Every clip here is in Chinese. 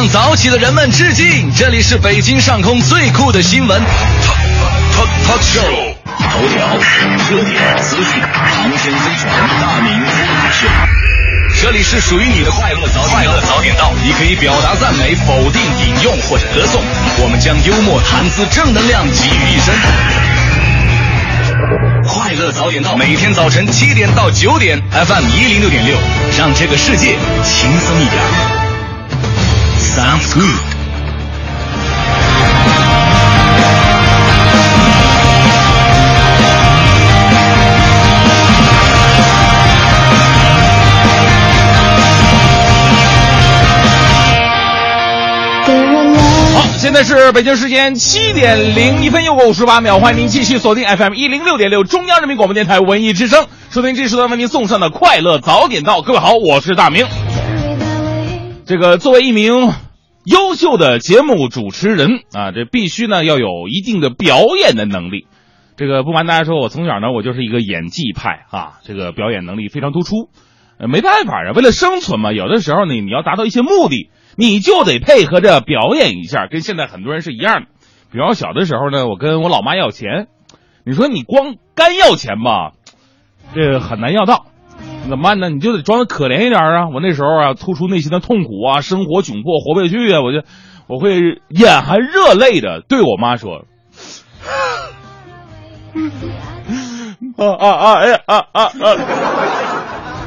向早起的人们致敬！这里是北京上空最酷的新闻 talk talk talk show，头条、热点、资讯、航天飞船、大明脱口秀。这里是属于你的快乐早快乐早点到，你可以表达赞美、否定、引用或者歌颂，我们将幽默、谈资、正能量集于一身。快乐早点到，每天早晨七点到九点，FM 一零六点六，让这个世界轻松一点。Sounds good。好，现在是北京时间七点零一分又过五十八秒，欢迎您继续锁定 FM 一零六点六中央人民广播电台文艺之声，收听这时段为您送上的快乐早点到。各位好，我是大明。这个作为一名优秀的节目主持人啊，这必须呢要有一定的表演的能力。这个不瞒大家说，我从小呢我就是一个演技派啊，这个表演能力非常突出。呃，没办法啊，为了生存嘛，有的时候呢你要达到一些目的，你就得配合着表演一下，跟现在很多人是一样的。比方小的时候呢，我跟我老妈要钱，你说你光干要钱吧，这很难要到。怎么办呢？你就得装的可怜一点啊！我那时候啊，突出内心的痛苦啊，生活窘迫，活不下去啊，我就我会眼含热泪的对我妈说：“啊啊啊！哎呀啊啊啊！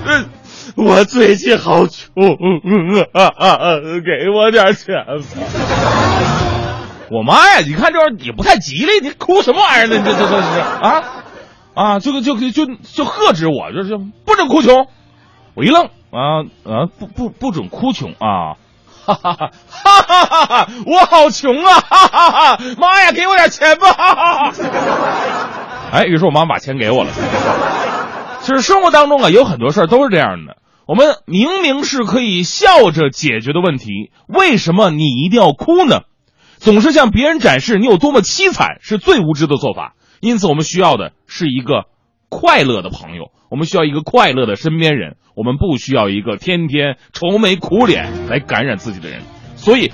嗯，我最近好穷啊啊啊！给我点钱吧！”我妈呀，你看这玩意儿也不太吉利，你哭什么玩意儿呢？你这这这是啊？啊，就就就就就喝止我，就是不准哭穷。我一愣，啊啊，不不不准哭穷啊！哈哈哈哈哈哈！我好穷啊！哈哈哈！妈呀，给我点钱吧！哈哈哈！哎，于是我妈把钱给我了。其实生活当中啊，有很多事儿都是这样的。我们明明是可以笑着解决的问题，为什么你一定要哭呢？总是向别人展示你有多么凄惨，是最无知的做法。因此，我们需要的是一个快乐的朋友，我们需要一个快乐的身边人，我们不需要一个天天愁眉苦脸来感染自己的人。所以，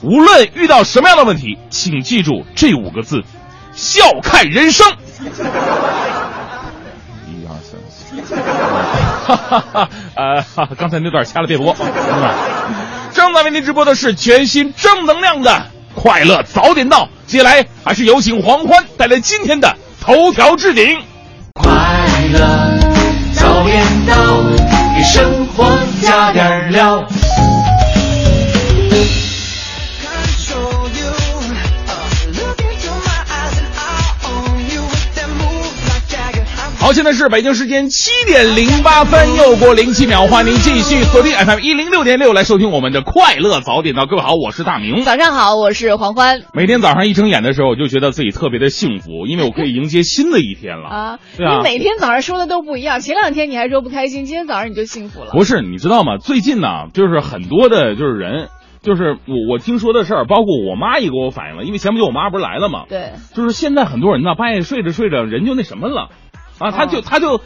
无论遇到什么样的问题，请记住这五个字：笑看人生。一二三四，哈哈哈！呃，刚才那段掐了别播。正在为您直播的是全新正能量的快乐早点到。接下来还是有请黄欢带来今天的头条置顶。快乐早点到，给生活加点料。好，现在是北京时间七点零八分，又过零七秒，欢迎您继续锁定 FM 一零六点六来收听我们的快乐早点到。各位好，我是大明。早上好，我是黄欢。每天早上一睁眼的时候，我就觉得自己特别的幸福，因为我可以迎接新的一天了啊！对啊你每天早上说的都不一样，前两天你还说不开心，今天早上你就幸福了。不是，你知道吗？最近呢，就是很多的，就是人，就是我我听说的事儿，包括我妈也给我反映了，因为前不久我妈不是来了嘛，对，就是现在很多人呢，半夜睡着睡着，人就那什么了。啊，他就他就，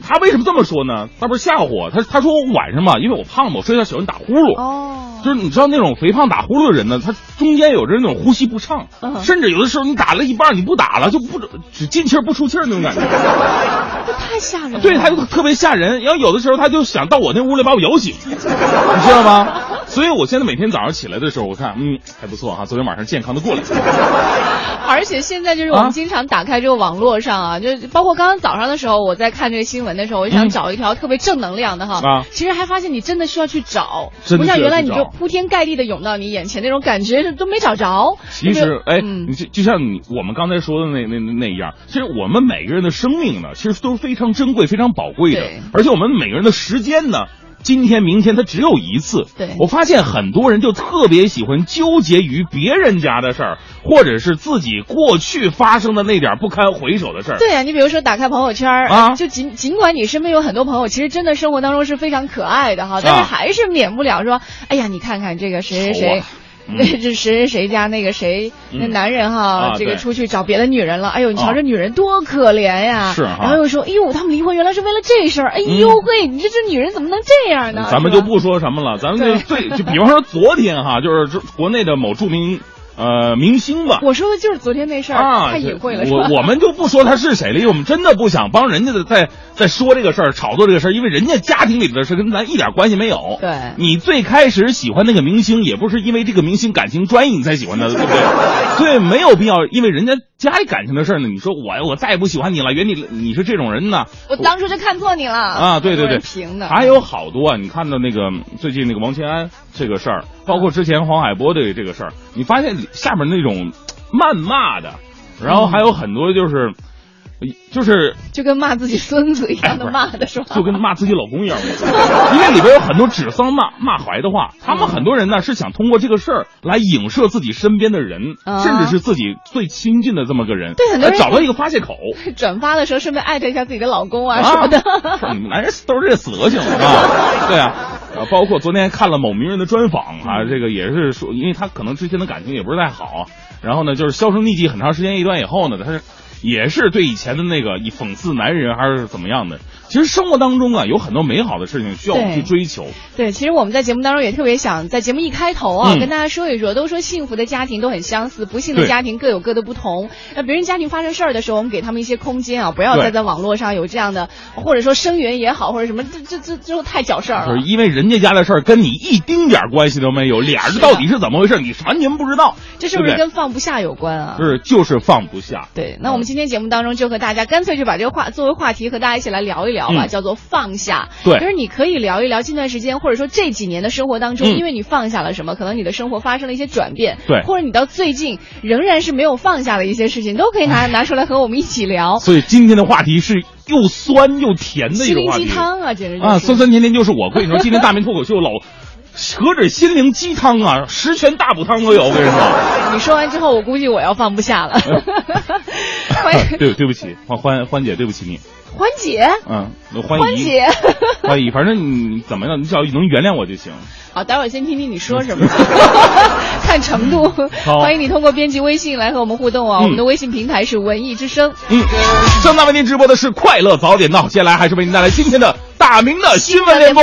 他为什么这么说呢？他不是吓唬我，他他说我晚上嘛，因为我胖嘛，我睡觉喜欢打呼噜。哦，就是你知道那种肥胖打呼噜的人呢，他中间有着那种呼吸不畅，嗯甚至有的时候你打了一半你不打了就不只进气不出气那种感觉。这太吓人了。对，他就特别吓人。然后有的时候他就想到我那屋里把我摇醒，你知道吗？所以我现在每天早上起来的时候，我看嗯还不错哈，昨天晚上健康的过来。而且现在就是我啊们经常打开这个网络上啊，就包括刚刚早上的时候，我在看这个新闻的时候，我就想嗯找一条特别正能量的哈。啊其实还发现你真的需要去找，不像原来你就铺天盖地的涌到你眼前那种感觉是都没找着。其实，哎，嗯你就就像你我们刚才说的那那那那样，其实我们每个人的生命呢，其实都是非常珍贵、非常宝贵的，而且我们每个人的时间呢。今天、明天，它只有一次。对我发现很多人就特别喜欢纠结于别人家的事儿，或者是自己过去发生的那点不堪回首的事儿。对呀、你比如说打开朋友圈儿啊就尽尽管你身边有很多朋友，其实真的生活当中是非常可爱的哈，但是啊还是免不了说，哎呀，你看看这个谁谁谁。那这谁谁谁家那个谁那男人哈啊，这个出去找别的女人了，哎呦，你瞧啊这女人多可怜呀！是哈然后又说，哎呦，他们离婚原来是为了这事儿，哎呦喂，你这这女人怎么能这样呢？咱们就不说什么了，咱们就对最就比方说昨天哈，就是这国内的某著名呃明星吧。我说的就是昨天那事儿，啊，太隐晦了，我我们就不说他是谁了，因为我们真的不想帮人家的在在说这个事儿、炒作这个事儿，因为人家家庭里的事跟咱一点关系没有。对你最开始喜欢那个明星，也不是因为这个明星感情专一你才喜欢他的，对不对？所以没有必要因为人家家里感情的事儿呢，你说我我再也不喜欢你了，原你你是这种人呢？我当初就看错你了啊，对对对，平的还有好多啊！你看到那个最近那个王千安这个事儿，包括之前黄海波的这个事儿，你发现下面那种谩骂的，然后还有很多就是，就是就跟骂自己孙子一样的骂的是吧？就跟骂自己老公一样，因为里边有很多指桑骂骂槐的话。他们很多人呢是想通过这个事儿来影射自己身边的人，啊甚至是自己最亲近的这么个人，对很多人找到一个发泄口。转发的时候顺便艾特一下自己的老公啊啊什么的。说你们男人都是这德行啊，对啊。啊，包括昨天看了某名人的专访啊，这个也是说，因为他可能之前的感情也不是太好，然后呢，就是销声匿迹很长时间一段以后呢，他是也是对以前的那个以讽刺男人还是怎么样的。其实生活当中啊，有很多美好的事情需要我们去追求。对，其实我们在节目当中也特别想在节目一开头啊，嗯跟大家说一说，都说幸福的家庭都很相似，不幸的家庭各有各的不同。那别人家庭发生事儿的时候，我们给他们一些空间啊，不要再在网络上有这样的，或者说声援也好，或者什么，这这这这都太搅事儿了。就是因为人家家的事儿跟你一丁点儿关系都没有，俩人到底是怎么回事，你完全不知道。这是不是跟放不下有关啊？是就是放不下。对，那我们今天节目当中就和大家干脆就把这个话作为话题和大家一起来聊一聊吧，嗯叫做放下。对就是你可以聊一聊近段时间或者说这几年的生活当中，嗯因为你放下了什么，可能你的生活发生了一些转变，对或者你到最近仍然是没有放下的一些事情，都可以拿拿出来和我们一起聊。所以今天的话题是又酸又甜的一心灵个话题。鸡汤啊，简直就是啊，酸酸甜甜就是我。我跟你说，今天大明脱口秀老何止心灵鸡汤啊，十全大补汤都有。我跟你说，你说完之后，我估计我要放不下了。欢迎对对不起，欢欢欢姐，对不起你。欢姐，嗯，欢迎欢姐。欢迎，反正你怎么样，你只要能原谅我就行。好，待会儿先听听你说什么，看程度。好欢迎你通过编辑微信来和我们互动啊！嗯我们的微信平台是文艺之声。嗯，正在为您直播的是快乐早点到，接下来还是为您带来今天的大明的新闻联播。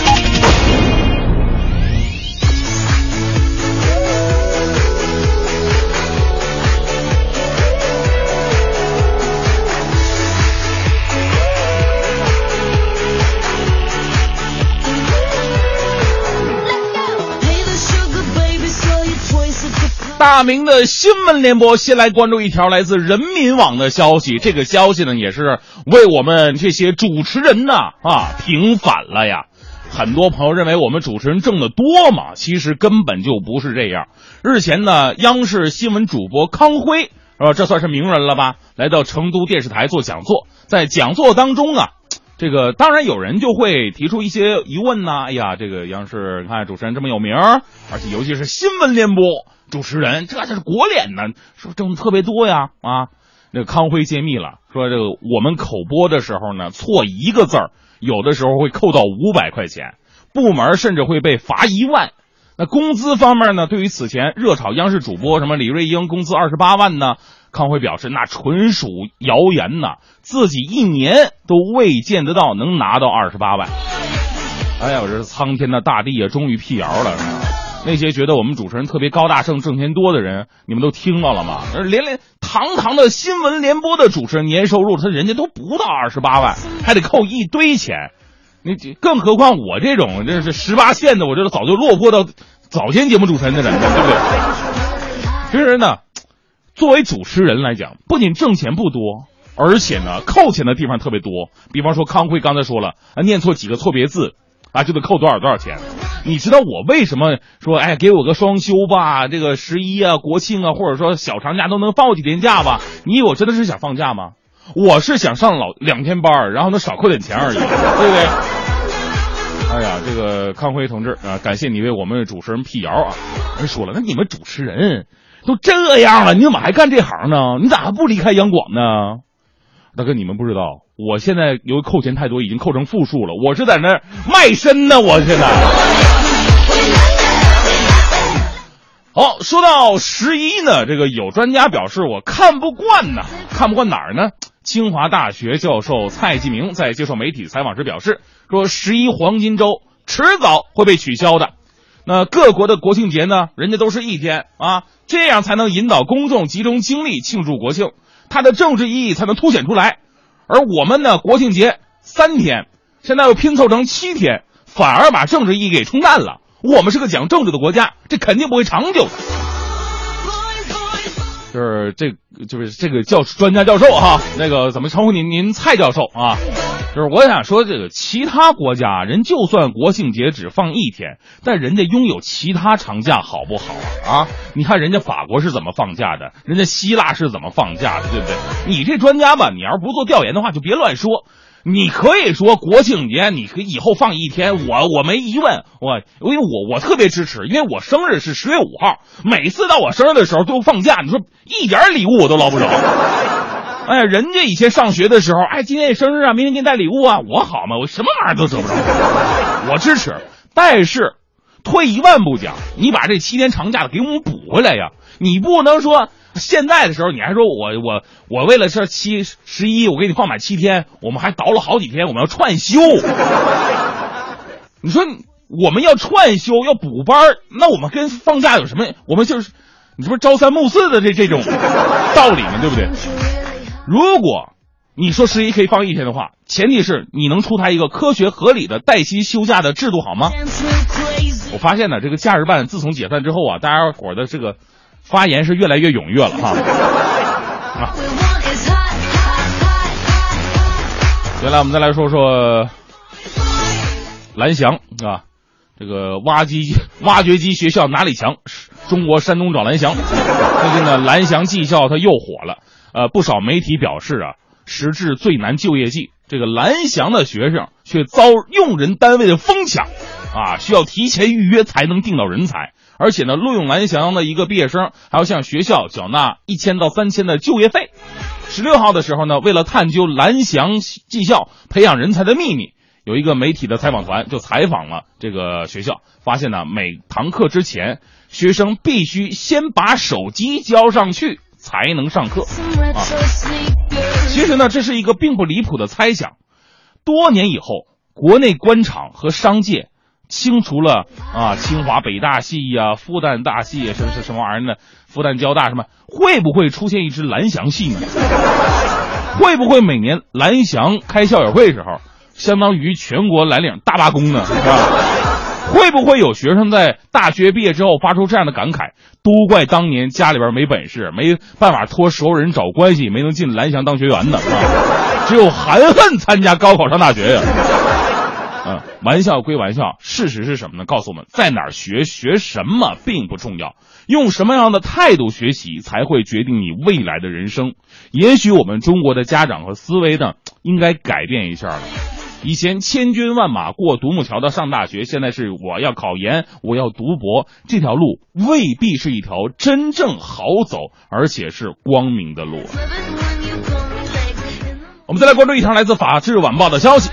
大明的新闻联播，先来关注一条来自人民网的消息。这个消息呢，也是为我们这些主持人呢啊平反了呀。很多朋友认为我们主持人挣得多嘛，其实根本就不是这样。日前呢，央视新闻主播康辉，呃，这算是名人了吧？来到成都电视台做讲座，在讲座当中啊，这个当然有人就会提出一些疑问呐、哎呀，这个央视你看主持人这么有名，而且尤其是新闻联播主持人，这这是国脸呢，说挣的特别多呀啊。那康辉揭秘了，说这个我们口播的时候呢，错一个字儿，有的时候会扣到五百块钱，部门甚至会被罚一万。那工资方面呢，对于此前热炒央视主播什么李瑞英工资二十八万呢，康辉表示那纯属谣言呐，自己一年都未见得到能拿到二十八万。哎呀，我这苍天的大地啊，终于辟谣了。那些觉得我们主持人特别高大上、挣钱多的人，你们都听到了吗？连连堂堂的新闻联播的主持人，年收入他人家都不到二十八万，还得扣一堆钱。你更何况我这种这是十八线的，我这早就落魄到早间节目主持人的人了，对不对？其实呢，作为主持人来讲，不仅挣钱不多，而且呢，扣钱的地方特别多。比方说，康辉刚才说了，啊，念错几个错别字，啊，就得扣多少多少钱。你知道我为什么说，哎，给我个双休吧，这个十一啊、国庆啊，或者说小长假都能放几天假吧？你以为我真的是想放假吗？我是想上老两天班然后能少扣点钱而已，对不对？哎呀，这个康辉同志啊，感谢你为我们主持人辟谣啊！人说了，那你们主持人都这样了，你怎么还干这行呢？你咋还不离开央广呢？大哥，你们不知道，我现在由于扣钱太多，已经扣成负数了。我是在那儿卖身呢，我现在。好，说到十一呢，这个有专家表示我看不惯呐，看不惯哪儿呢？清华大学教授蔡继明在接受媒体采访时表示，说十一黄金周迟早会被取消的。那各国的国庆节呢，人家都是一天啊，这样才能引导公众集中精力庆祝国庆，它的政治意义才能凸显出来。而我们呢，国庆节三天，现在又拼凑成七天，反而把政治意义给冲淡了。我们是个讲政治的国家，这肯定不会长久的。就是这，就是这个教专家教授哈，那个怎么称呼您？您蔡教授啊？就是我想说，这个其他国家人就算国庆节只放一天，但人家拥有其他长假，好不好啊？你看人家法国是怎么放假的，人家希腊是怎么放假的，对不对？你这专家吧，你要是不做调研的话，就别乱说。你可以说国庆节，你可以后放一天，我我没疑问，我因为我我特别支持，因为我生日是十月五号，每次到我生日的时候都放假，你说一点礼物我都捞不着。哎，人家以前上学的时候，哎，今天你生日啊，明天给你带礼物啊，我好吗？我什么玩意儿都得不着，我支持。但是退一万步讲，你把这七天长假给我们补回来呀，你不能说。现在的时候，你还说我我我为了这七十一，我给你放满七天，我们还倒了好几天，我们要串休。你说我们要串休要补班，那我们跟放假有什么？我们就是你这不是朝三暮四的这这种道理吗？对不对？如果你说十一可以放一天的话，前提是你能出台一个科学合理的带薪休假的制度，好吗？我发现呢，这个假日办自从解散之后啊，大家伙的这个。发言是越来越踊跃了哈。啊，原来我们再来说说蓝翔啊，这个挖机挖掘机学校哪里强？中国山东找蓝翔。最近呢，蓝翔技校它又火了。呃，不少媒体表示啊，时至最难就业季，这个蓝翔的学生却遭用人单位的疯抢，啊，需要提前预约才能订到人才。而且呢，录用蓝翔的一个毕业生还要向学校缴纳一千到三千的就业费。十六号的时候呢，为了探究蓝翔技校培养人才的秘密，有一个媒体的采访团就采访了这个学校，发现呢，每堂课之前，学生必须先把手机交上去才能上课。啊，其实呢，这是一个并不离谱的猜想。多年以后，国内官场和商界。清除了啊，清华北大系呀，复旦大系什么什么玩意儿呢？复旦交大什么？会不会出现一支蓝翔系呢？会不会每年蓝翔开校友会时候，相当于全国蓝领大罢工呢？是吧？会不会有学生在大学毕业之后发出这样的感慨？都怪当年家里边没本事，没办法托熟人找关系，没能进蓝翔当学员呢？啊，只有含恨参加高考上大学呀。嗯，玩笑归玩笑，事实是什么呢？告诉我们，在哪儿学学什么并不重要，用什么样的态度学习才会决定你未来的人生。也许我们中国的家长和思维呢，应该改变一下了。以前千军万马过独木桥的上大学，现在是我要考研，我要读博，这条路未必是一条真正好走而且是光明的路。我们再来关注一条来自《法制晚报》的消息。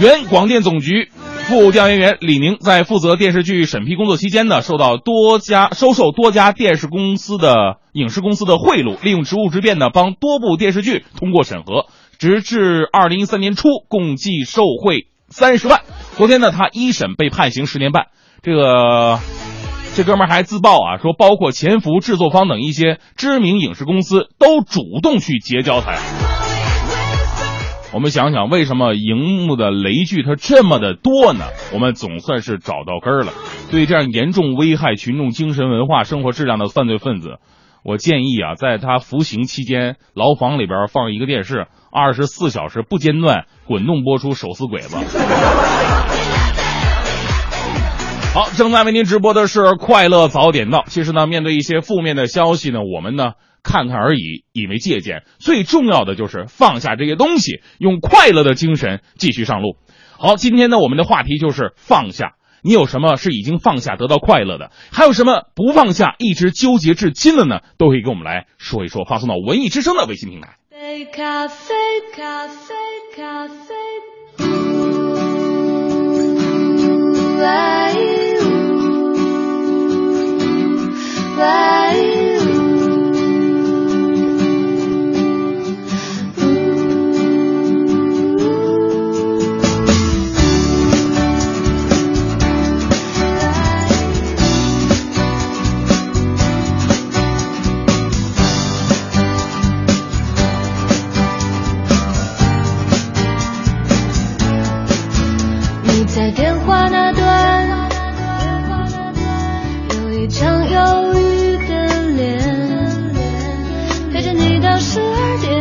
原广电总局副调研员李宁在负责电视剧审批工作期间呢，受到多家收受多家电视公司的影视公司的贿赂，利用职务之便呢，帮多部电视剧通过审核，直至二零一三年初，共计受贿三十万。昨天呢，他一审被判刑十年半。这个这哥们还自曝啊，说包括潜伏制作方等一些知名影视公司都主动去结交他呀。我们想想，为什么荧幕的雷剧它这么的多呢？我们总算是找到根儿了。对这样严重危害群众精神文化、生活质量的犯罪分子，我建议啊，在他服刑期间，牢房里边放一个电视，二十四小时不间断滚动播出《手撕鬼子》。好，正在为您直播的是《快乐早点到》。其实呢，面对一些负面的消息呢，我们呢。看看而已，以为借鉴。最重要的就是放下这些东西，用快乐的精神继续上路。好，今天呢，我们的话题就是放下。你有什么是已经放下得到快乐的？还有什么不放下一直纠结至今的呢？都可以跟我们来说一说，发送到文艺之声的微信平台。Seca, seca, seca. Ooh, ooh, 在电话那端，有一张忧郁的脸，陪着你到十二点，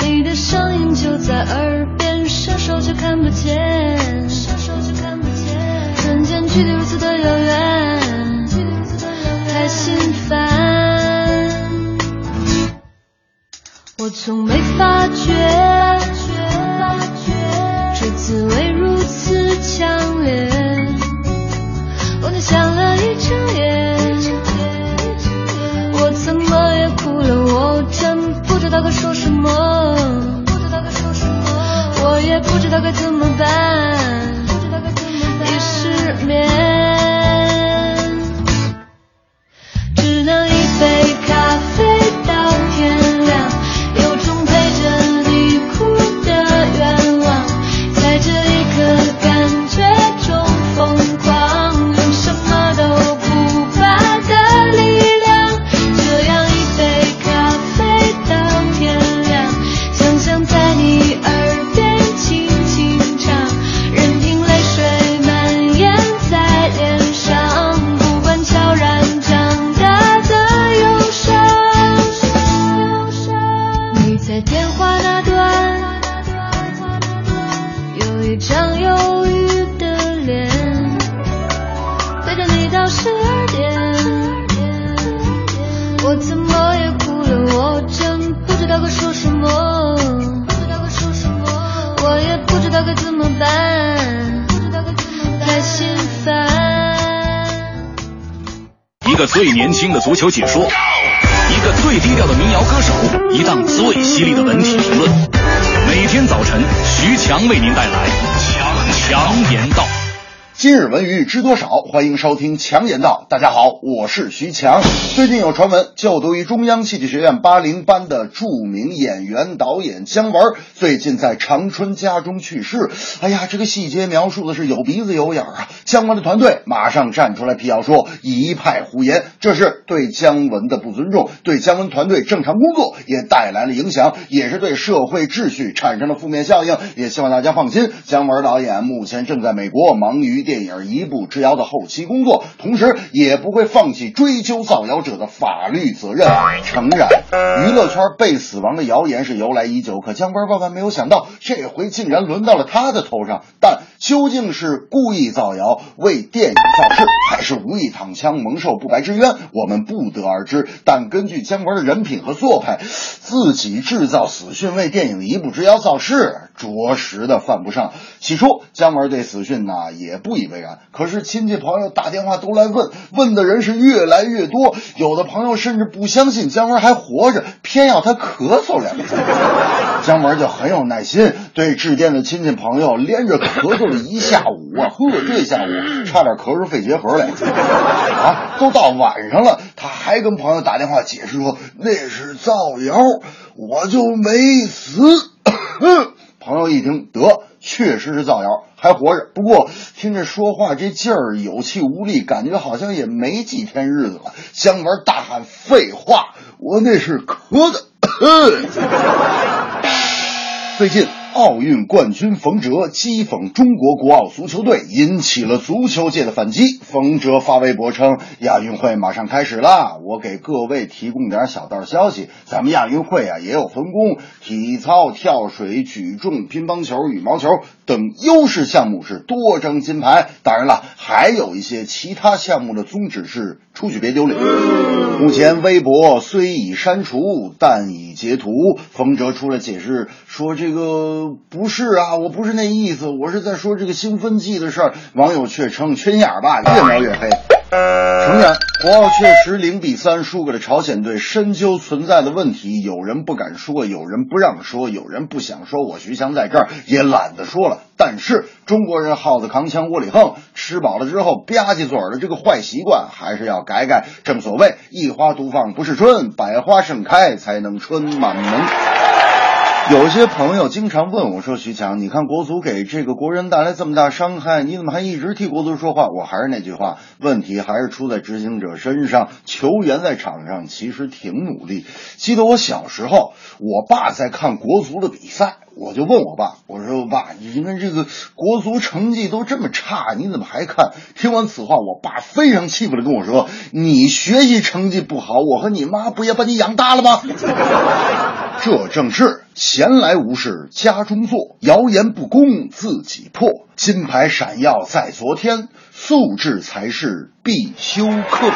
你的声音就在耳边，伸手却看不见，瞬间距离如此的遥远，太心烦，我从没发觉。滋味如此强烈，我能想了一整夜，我怎么也哭了，我真不知道该说什么，我也不知道该怎么办，一失眠，我怎么也哭了，我真不知道该说什么，不知道该说什么我也不知道该怎么办，太心烦。一个最年轻的足球解说，一个最低调的民谣歌手，一档最犀利的文体评论。每天早晨，徐强为您带来强强言道。今日文娱知多少？欢迎收听强言道。大家好，我是徐强。最近有传闻，就读于中央戏剧学院八零班的著名演员导演姜文，最近在长春家中去世。哎呀，这个细节描述的是有鼻子有眼啊！姜文的团队马上站出来辟谣说一派胡言，这是对姜文的不尊重，对姜文团队正常工作也带来了影响，也是对社会秩序产生了负面效应。也希望大家放心，姜文导演目前正在美国忙于电影《一步之遥》的后期工作，同时也不会放弃追究造谣者的法律责任。诚然，娱乐圈被死亡的谣言是由来已久，可姜文万万没有想到，这回竟然轮到了他的头上。但究竟是故意造谣为电影造势，还是无意躺枪蒙受不白之冤，我们不得而知。但根据姜文的人品和做派，自己制造死讯为电影《一步之遥》造势，着实的犯不上。起初，姜文对死讯呢也不以为然，可是亲戚朋友打电话都来问，问的人是越来越多，有的朋友甚至不相信姜文还活着，偏要他咳嗽两声。姜文就很有耐心，对致电的亲戚朋友连着咳嗽了一下午啊，呵，这下午差点咳出肺结核来啊！都到晚上了，他还跟朋友打电话解释说那是造谣，我就没死。朋友一听，得，确实是造谣，还活着。不过听着说话这劲儿，有气无力，感觉好像也没几天日子了。姜文大喊：“废话，我那是咳的。”最近，奥运冠军冯哲讥讽中国国奥足球队，引起了足球界的反击。冯哲发微博称：“亚运会马上开始了，我给各位提供点小道消息。咱们亚运会啊也有分工，体操、跳水、举重、乒乓球、羽毛球等优势项目是多争金牌。当然了，还有一些其他项目的宗旨是出去别丢脸。目前微博虽已删除，但已截图。冯哲出来解释说：“这个不是啊，我不是那意思，我是在说这个兴奋剂的事儿。”网友却称：“缺心眼儿吧，越描越黑。”诚然，国奥确实零比三输给了朝鲜队，深究存在的问题，有人不敢说，有人不让说，有人不想说。我徐翔在这儿也懒得说了。但是中国人耗子扛枪窝里横，吃饱了之后吧唧嘴儿的这个坏习惯还是要改改。正所谓一花独放不是春，百花盛开才能春满门。有些朋友经常问我说：“徐强，你看国足给这个国人带来这么大伤害，你怎么还一直替国足说话？”我还是那句话，问题还是出在执行者身上。球员在场上其实挺努力。记得我小时候，我爸在看国足的比赛，我就问我爸：“我说爸，你看这个国足成绩都这么差，你怎么还看？”听完此话，我爸非常气愤的跟我说：“你学习成绩不好，我和你妈不也把你养大了吗？” 这正是闲来无事家中坐，谣言不攻自己破。金牌闪耀在昨天，素质才是必修课。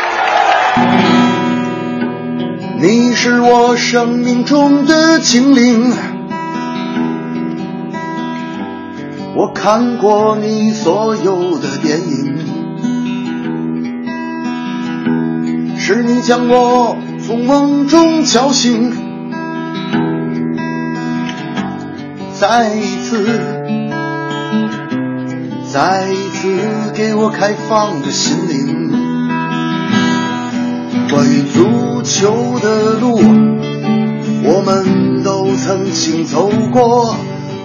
你是我生命中的精灵，我看过你所有的电影，是你将我从梦中叫醒。再一次，再一次给我开放的心灵。关于足球的路，我们都曾经走过；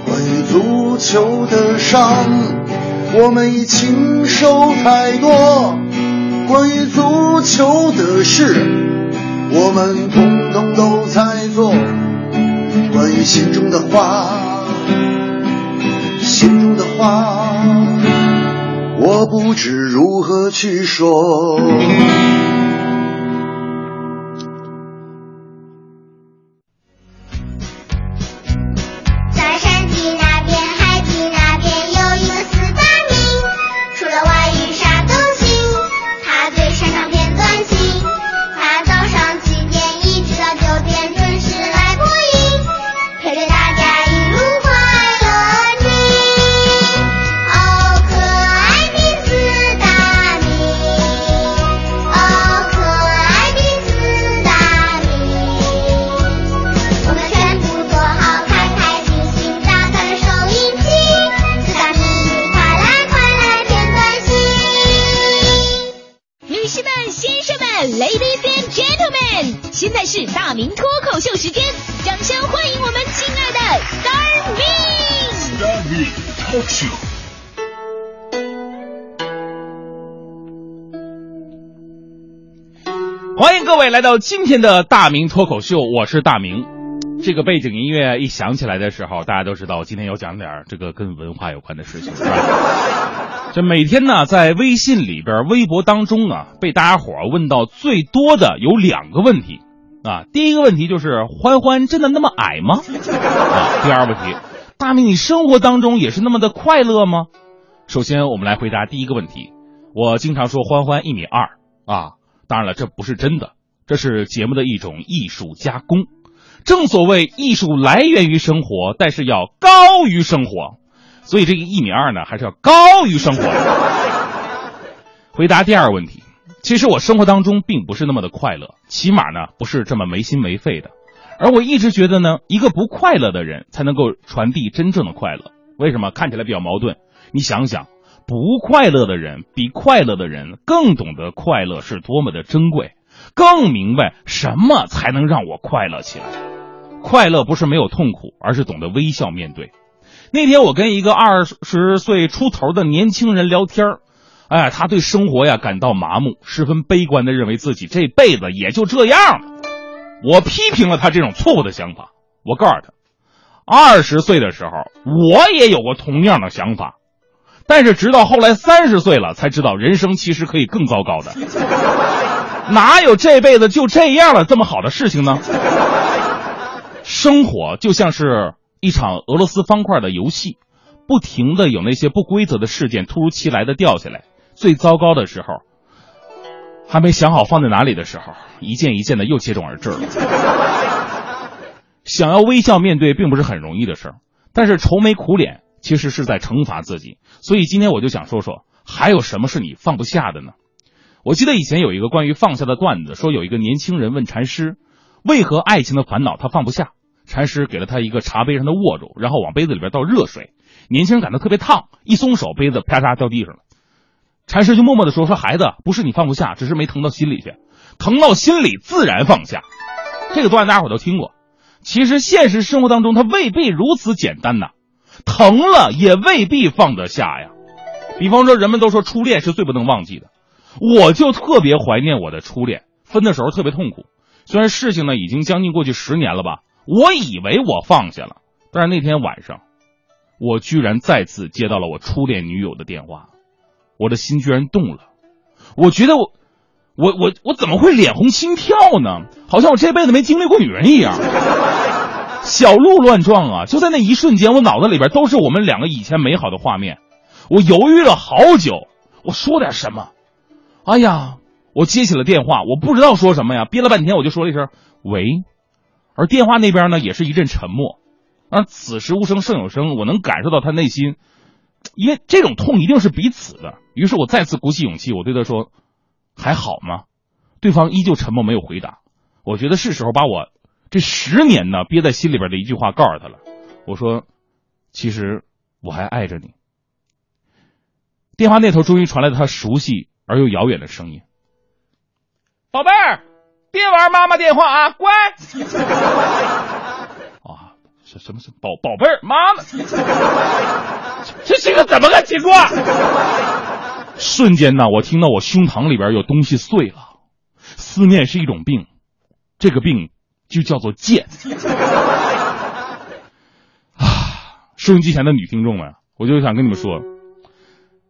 关于足球的伤，我们已经受太多；关于足球的事，我们通通都在做。关于心中的话。心中的话，我不知如何去说。来到今天的大明脱口秀，我是大明。这个背景音乐一响起来的时候，大家都知道今天要讲点儿这个跟文化有关的事情，是吧？这每天呢，在微信里边、微博当中啊，被大家伙问到最多的有两个问题啊。第一个问题就是欢欢真的那么矮吗？啊，第二个问题，大明你生活当中也是那么的快乐吗？首先，我们来回答第一个问题。我经常说欢欢一米二啊，当然了，这不是真的，这是节目的一种艺术加工。正所谓艺术来源于生活，但是要高于生活，所以这个一米二呢，还是要高于生活的。回答第二个问题，其实我生活当中并不是那么的快乐，起码呢不是这么没心没肺的。而我一直觉得呢，一个不快乐的人才能够传递真正的快乐。为什么？看起来比较矛盾。你想想，不快乐的人比快乐的人更懂得快乐是多么的珍贵，更明白什么才能让我快乐起来。快乐不是没有痛苦，而是懂得微笑面对。那天我跟一个二十岁出头的年轻人聊天哎，他对生活呀感到麻木，十分悲观的认为自己这辈子也就这样了。我批评了他这种错误的想法。我告诉他，二十岁的时候我也有过同样的想法，但是直到后来三十岁了才知道，人生其实可以更糟糕的。哪有这辈子就这样了这么好的事情呢？生活就像是一场俄罗斯方块的游戏，不停的有那些不规则的事件突如其来的掉下来。最糟糕的时候，还没想好放在哪里的时候，一件一件的又接踵而至了。想要微笑面对，并不是很容易的事儿，但是愁眉苦脸其实是在惩罚自己。所以今天我就想说说，还有什么是你放不下的呢？我记得以前有一个关于放下的段子，说有一个年轻人问禅师，为何爱情的烦恼他放不下？禅师给了他一个茶杯，让他握住，然后往杯子里边倒热水。年轻人感到特别烫，一松手，杯子啪嚓掉地上了。禅师就默默地说：“说孩子，不是你放不下，只是没疼到心里去，疼到心里自然放下。”这个段大家伙都听过。其实现实生活当中，它未必如此简单呐，疼了也未必放得下呀。比方说，人们都说初恋是最不能忘记的，我就特别怀念我的初恋，分的时候特别痛苦。虽然事情呢已经将近过去十年了吧，我以为我放下了，但是那天晚上，我居然再次接到了我初恋女友的电话，我的心居然动了，我觉得我。我我我怎么会脸红心跳呢？好像我这辈子没经历过女人一样，小鹿乱撞啊！就在那一瞬间，我脑子里边都是我们两个以前美好的画面。我犹豫了好久，我说点什么？哎呀，我接起了电话，我不知道说什么呀，憋了半天，我就说了一声“喂”，而电话那边呢也是一阵沉默。啊，此时无声胜有声，我能感受到他内心，因为这种痛一定是彼此的。于是我再次鼓起勇气，我对他说。还好吗？对方依旧沉默，没有回答。我觉得是时候把我这十年呢憋在心里边的一句话告诉他了。我说：“其实我还爱着你。”电话那头终于传来了他熟悉而又遥远的声音：“宝贝儿，别玩妈妈电话啊，乖。”啊，什什么是宝宝贝儿妈妈？这是个怎么个情况？瞬间呢，我听到我胸膛里边有东西碎了。思念是一种病，这个病就叫做贱。啊，收音机前的女听众们，我就想跟你们说，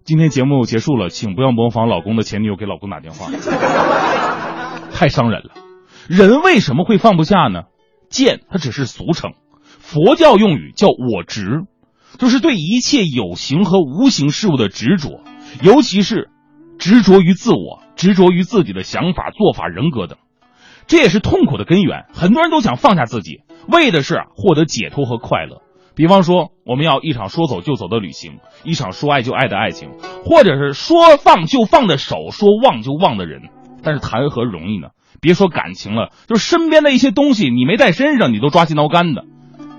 今天节目结束了，请不要模仿老公的前女友给老公打电话，太伤人了。人为什么会放不下呢？贱，它只是俗称，佛教用语叫我执，就是对一切有形和无形事物的执着。尤其是执着于自我，执着于自己的想法、做法、人格等，这也是痛苦的根源。很多人都想放下自己，为的是获得解脱和快乐。比方说，我们要一场说走就走的旅行，一场说爱就爱的爱情，或者是说放就放的手，说忘就忘的人。但是谈何容易呢？别说感情了，就是身边的一些东西，你没带身上，你都抓心挠肝的。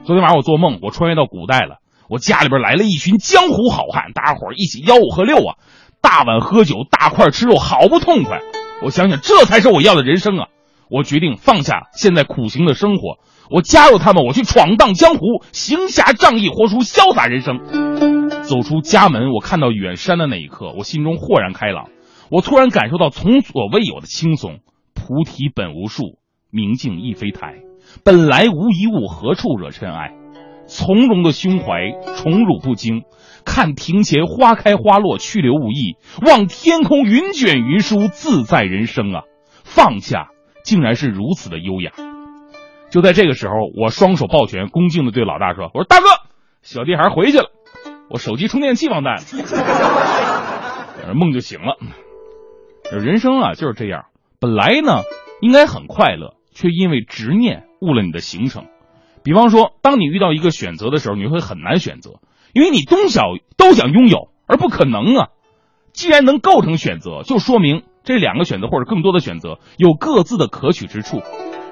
昨天晚上我做梦，我穿越到古代了。我家里边来了一群江湖好汉，大家伙一起吆五喝六啊，大碗喝酒，大块吃肉，好不痛快。我想想，这才是我要的人生啊！我决定放下现在苦行的生活，我加入他们，我去闯荡江湖，行侠仗义，活出潇洒人生。走出家门，我看到远山的那一刻，我心中豁然开朗，我突然感受到从所未有的轻松。菩提本无树，明镜亦非台，本来无一物，何处惹尘埃？从容的胸怀，宠辱不惊；看庭前花开花落，去留无意；望天空云卷云舒，自在人生啊！放下，竟然是如此的优雅。就在这个时候，我双手抱拳，恭敬的对老大说：“我说大哥，小弟还是回去了，我手机充电器忘带了。”梦就醒了。人生啊，就是这样，本来呢应该很快乐，却因为执念误了你的行程。比方说，当你遇到一个选择的时候，你会很难选择，因为你东小都想拥有，而不可能啊。既然能构成选择，就说明这两个选择或者更多的选择有各自的可取之处。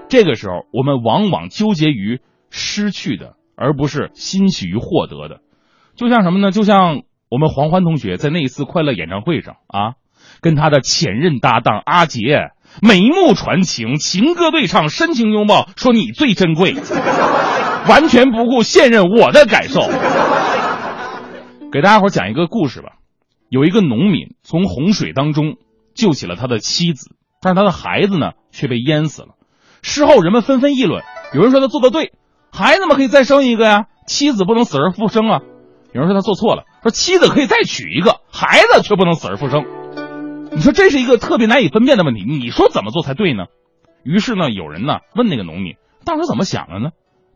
这个时候，我们往往纠结于失去的，而不是欣喜于获得的。就像什么呢？就像我们黄欢同学在那一次快乐演唱会上啊，跟他的前任搭档阿杰。眉目传情，情歌对唱，深情拥抱，说你最珍贵，完全不顾现任我的感受。给大家伙讲一个故事吧。有一个农民从洪水当中救起了他的妻子，但是他的孩子呢却被淹死了。事后人们纷纷议论，有人说他做的对，孩子们可以再生一个呀，妻子不能死而复生啊。有人说他做错了，说妻子可以再娶一个，孩子却不能死而复生。你说这是一个特别难以分辨的问题，你说怎么做才对呢？于是呢，有人呢问那个农民，当时怎么想的呢？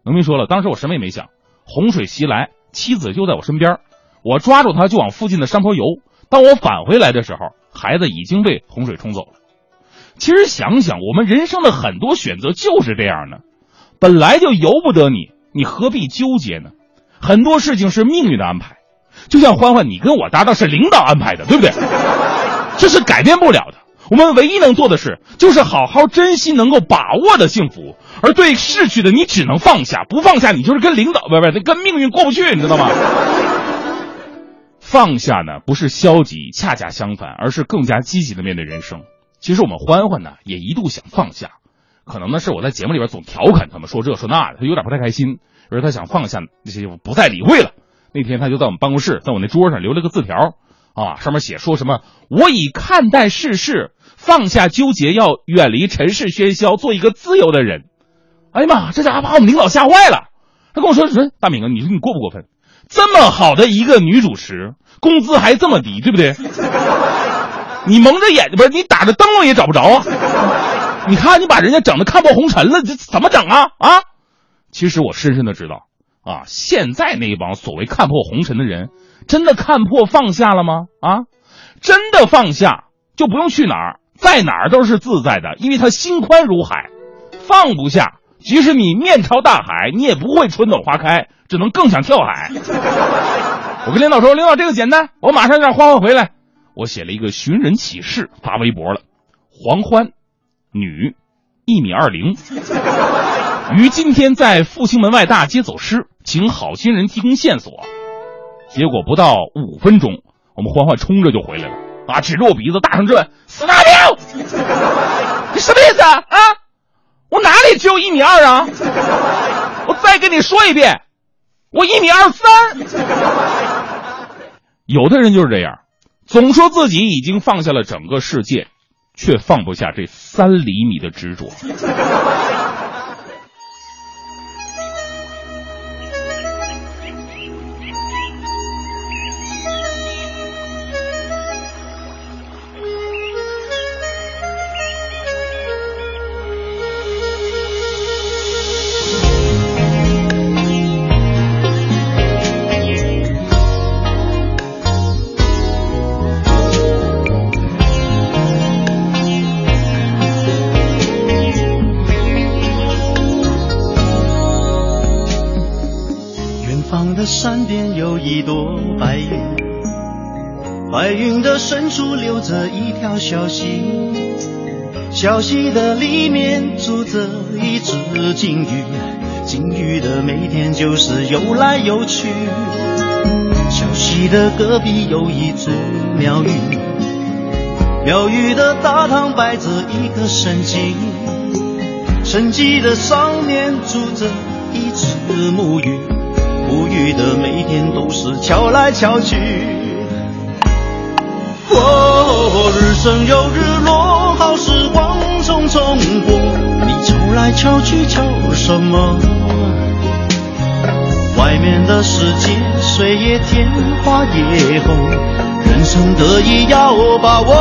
农民说了，当时我什么也没想，洪水袭来，妻子就在我身边，我抓住他就往附近的山坡游。当我返回来的时候，孩子已经被洪水冲走了。其实想想，我们人生的很多选择就是这样的，本来就由不得你，你何必纠结呢？很多事情是命运的安排，就像欢欢，你跟我搭档是领导安排的，对不对？这是改变不了的。我们唯一能做的事，就是好好珍惜能够把握的幸福，而对逝去的你只能放下，不放下你就是跟领导不是不跟命运过不去，你知道吗？放下呢，不是消极，恰恰相反，而是更加积极的面对人生。其实我们欢欢呢，也一度想放下，可能呢是我在节目里边总调侃他们说这说那的，他有点不太开心，而他想放下那些不再理会了。那天他就在我们办公室，在我那桌上留了个字条，啊，上面写说什么我已看待世事，放下纠结，要远离尘世喧嚣，做一个自由的人。哎呀妈，这家伙把我们领导吓坏了。他跟我说说大敏啊，你说你过不过分？这么好的一个女主持，工资还这么低，对不对？你蒙着眼睛不是？你打着灯笼也找不着啊！你看你把人家整的看破红尘了，这怎么整啊？啊！其实我深深的知道啊，现在那帮所谓看破红尘的人，真的看破放下了吗？啊，真的放下就不用去哪儿，在哪儿都是自在的，因为他心宽如海。放不下，即使你面朝大海，你也不会春暖花开。只能更想跳海。我跟领导说：“领导，这个简单，我马上让欢欢回来。”我写了一个寻人启事发微博了。黄欢，女，一米二零，于今天在复兴门外大街走失，请好心人提供线索。结果不到五分钟，我们欢欢冲着就回来了，啊，指着我鼻子大声质问：“死大彪，你什么意思啊？啊，我哪里只有一米二啊？我再跟你说一遍。”我一米二三，有的人就是这样，总说自己已经放下了整个世界，却放不下这三厘米的执着。深处流着一条小溪，小溪的里面住着一只金鱼，金鱼的每天就是游来游去。小溪的隔壁有一座庙宇，庙宇的大堂摆着一个神鸡，神鸡的上面住着一只木鱼。木鱼的每天都是敲来敲去，哦，日升又日落，好时光匆匆过。你瞧来瞧去瞧什么？外面的世界水也甜，花也红，人生得意要把握。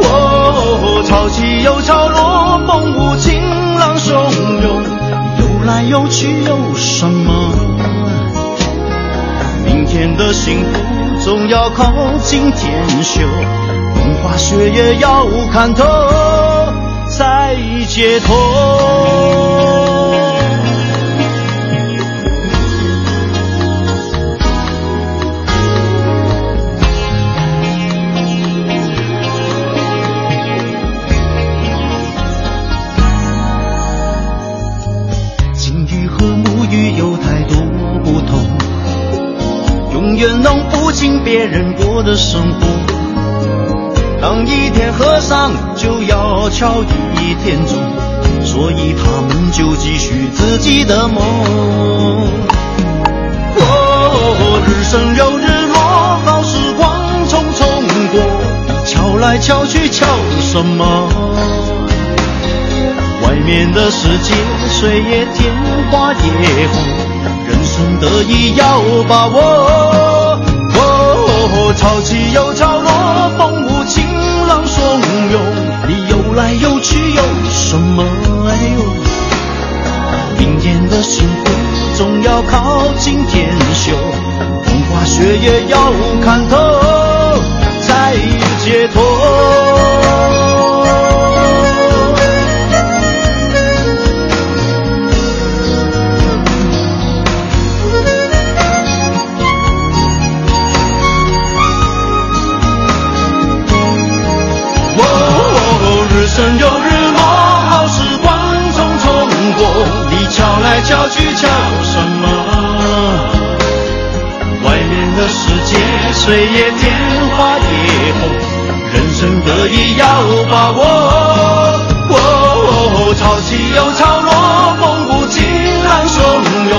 哦，潮起又潮落，风无情，浪汹涌，游来游去有什么？明天的幸福总要靠今天修，风花雪月要看透才解脱。别人过的生活。当一天和尚就要敲一天钟，所以他们就继续自己的梦。哦，日升又日落，好时光匆匆过，敲来敲去敲什么？外面的世界水也甜，花也红。人生得意要把握，潮起又潮落，风无情，浪汹涌，你游来游去有什么？哎呦，明天的幸福总要靠今天修，风花雪月要看透才解脱。去叫什么？外面的世界水也天花野红，人生得意要把握。哦，潮起又潮落，风不惊浪汹涌，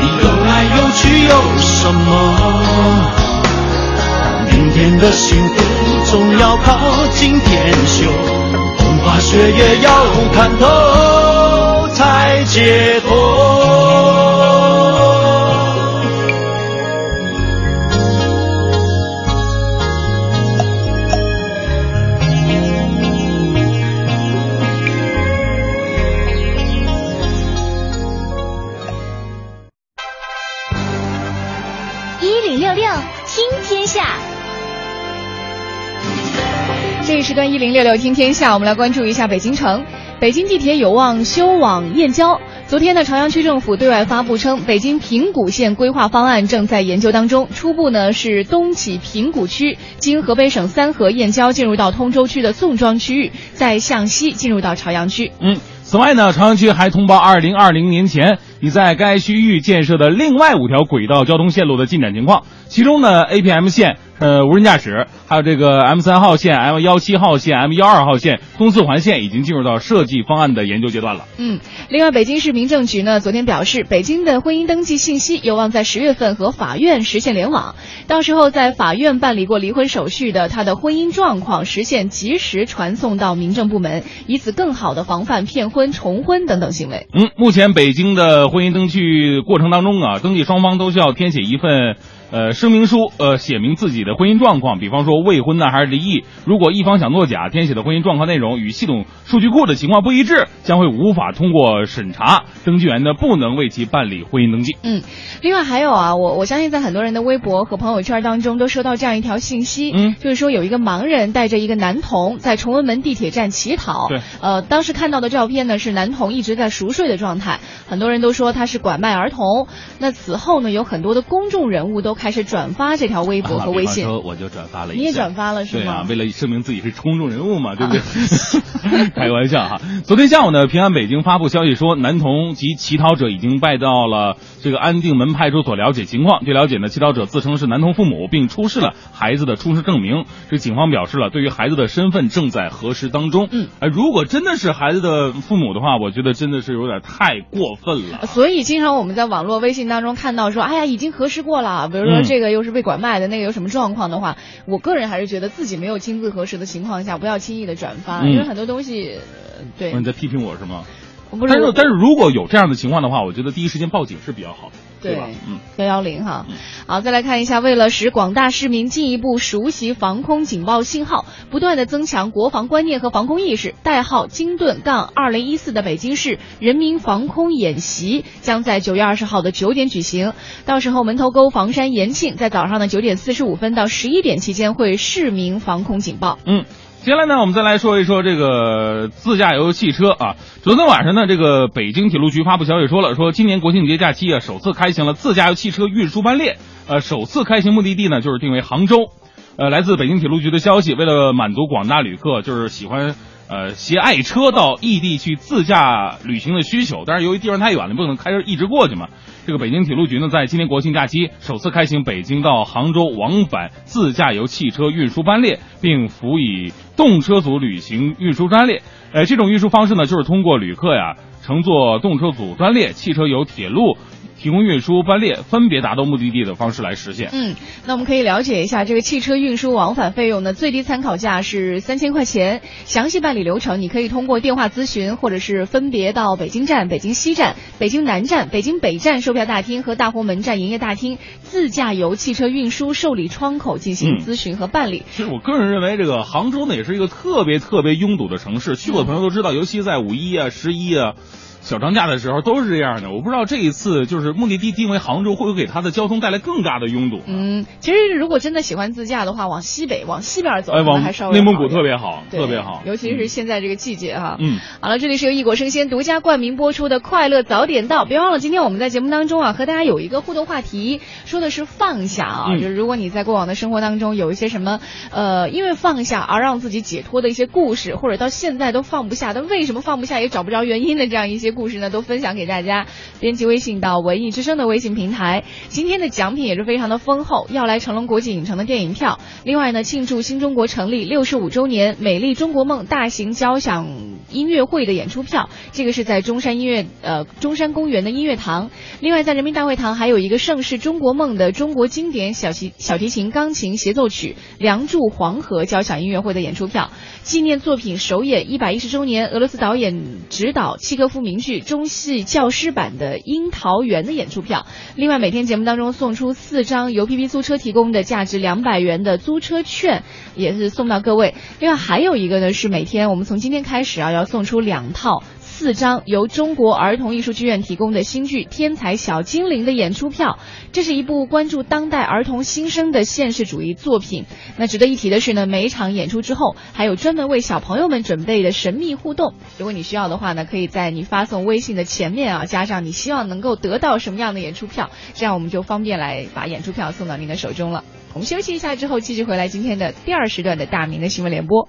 你游来游去有什么？明天的幸福总要靠今天修，风花雪月要看透才解脱。零六六听天下，我们来关注一下北京城。北京地铁有望修往燕郊。昨天呢，朝阳区政府对外发布称，北京平谷线规划方案正在研究当中。初步呢是东起平谷区，经河北省三河、燕郊进入到通州区的宋庄区域，再向西进入到朝阳区。嗯，此外呢，朝阳区还通报，二零二零年前已在该区域建设的另外五条轨道交通线路的进展情况。其中呢，APM 线，呃，无人驾驶，还有这个 M 三号线、M 幺七号线、M 幺二号线、东四环线已经进入到设计方案的研究阶段了。嗯，另外，北京市民政局呢昨天表示，北京的婚姻登记信息有望在十月份和法院实现联网，到时候在法院办理过离婚手续的他的婚姻状况实现及时传送到民政部门，以此更好的防范骗婚、重婚等等行为。嗯，目前北京的婚姻登记过程当中啊，登记双方都需要填写一份。呃，声明书，呃，写明自己的婚姻状况，比方说未婚呢还是离异。如果一方想作假，填写的婚姻状况内容与系统数据库的情况不一致，将会无法通过审查。登记员呢不能为其办理婚姻登记。嗯，另外还有啊，我我相信在很多人的微博和朋友圈当中都收到这样一条信息，嗯，就是说有一个盲人带着一个男童在崇文门地铁站乞讨。对，呃，当时看到的照片呢是男童一直在熟睡的状态，很多人都说他是拐卖儿童。那此后呢，有很多的公众人物都开始转发这条微博和微信。啊、我就转发了一下。你也转发了是吗？对啊，为了证明自己是公众人物嘛，对不对？开玩笑哈。昨天下午呢，平安北京发布消息说，男童及乞讨者已经拜到了这个安定门派出所了解情况。据了解呢，乞讨者自称是男童父母，并出示了孩子的出生证明。这警方表示了，对于孩子的身份正在核实当中。嗯，哎，如果真的是孩子的父母的话，我觉得真的是有点太过分了。所以经常我们在网络微信当中看到说，哎呀，已经核实过了，比如说这个又是被拐卖的，那个有什么状况的话，我个人还是觉得自己没有亲自核实的情况下，不要轻易的转发，嗯、因为很多东西，呃、对。你在批评我是吗？是，但是但是如果有这样的情况的话，我觉得第一时间报警是比较好的。对吧？嗯，幺幺零哈，好，再来看一下，为了使广大市民进一步熟悉防空警报信号，不断的增强国防观念和防空意识，代号“金盾杠二零一四”的北京市人民防空演习将在九月二十号的九点举行。到时候门头沟、房山、延庆在早上的九点四十五分到十一点期间会市民防空警报。嗯。接下来呢，我们再来说一说这个自驾游汽车啊。昨天晚上呢，这个北京铁路局发布消息说了，说今年国庆节假期啊，首次开行了自驾游汽车运输班列。呃，首次开行目的地呢，就是定为杭州。呃，来自北京铁路局的消息，为了满足广大旅客就是喜欢呃携爱车到异地去自驾旅行的需求，但是由于地方太远了，不可能开车一直过去嘛。这个北京铁路局呢，在今年国庆假期首次开行北京到杭州往返自驾游汽车运输班列，并辅以动车组旅行运输专列。呃，这种运输方式呢，就是通过旅客呀乘坐动车组专列、汽车由铁路提供运输班列，分别达到目的地的方式来实现。嗯，那我们可以了解一下这个汽车运输往返费用呢，最低参考价是三千块钱。详细办理流程，你可以通过电话咨询，或者是分别到北京站、北京西站、北京南站、北京北站售票大厅和大红门站营业大厅自驾游汽车运输受理窗口进行咨询和办理。其实我个人认为，这个杭州呢也是一个特别特别拥堵的城市，去过的朋友都知道，尤其在五一啊、十一啊。小长假的时候都是这样的。我不知道这一次就是目的地定为杭州，会不会给他的交通带来更大的拥堵？嗯，其实如果真的喜欢自驾的话，往西北往西边走，往还稍微内蒙古特别好，特别好，尤其是现在这个季节哈。嗯，好了，这里是由异果生鲜独家冠名播出的《快乐早点到》，别忘了今天我们在节目当中啊，和大家有一个互动话题，说的是放下啊，嗯就是如果你在过往的生活当中有一些什么呃，因为放下而让自己解脱的一些故事，或者到现在都放不下，但为什么放不下也找不着原因的这样一些故事呢，都分享给大家。编辑微信到文艺之声的微信平台。今天的奖品也是非常的丰厚，要来成龙国际影城的电影票。另外呢，庆祝新中国成立六十五周年“美丽中国梦”大型交响音乐会的演出票，这个是在中山音乐呃中山公园的音乐堂。另外，在人民大会堂还有一个盛世中国梦的中国经典小提小提琴钢琴协奏曲《梁祝黄河》交响音乐会的演出票。纪念作品首演一百一十周年，俄罗斯导演执导契科夫名剧中戏教师版的《樱桃园》的演出票。另外，每天节目当中送出四张由 PP 租车提供的价值两百元的租车券，也是送到各位。另外还有一个呢，是每天我们从今天开始啊，要送出两套。四张由中国儿童艺术剧院提供的新剧《天才小精灵》的演出票，这是一部关注当代儿童新生的现实主义作品。那值得一提的是呢，每一场演出之后，还有专门为小朋友们准备的神秘互动。如果你需要的话呢，可以在你发送微信的前面啊，加上你希望能够得到什么样的演出票，这样我们就方便来把演出票送到您的手中了。我们休息一下之后，继续回来今天的第二时段的大明的新闻联播。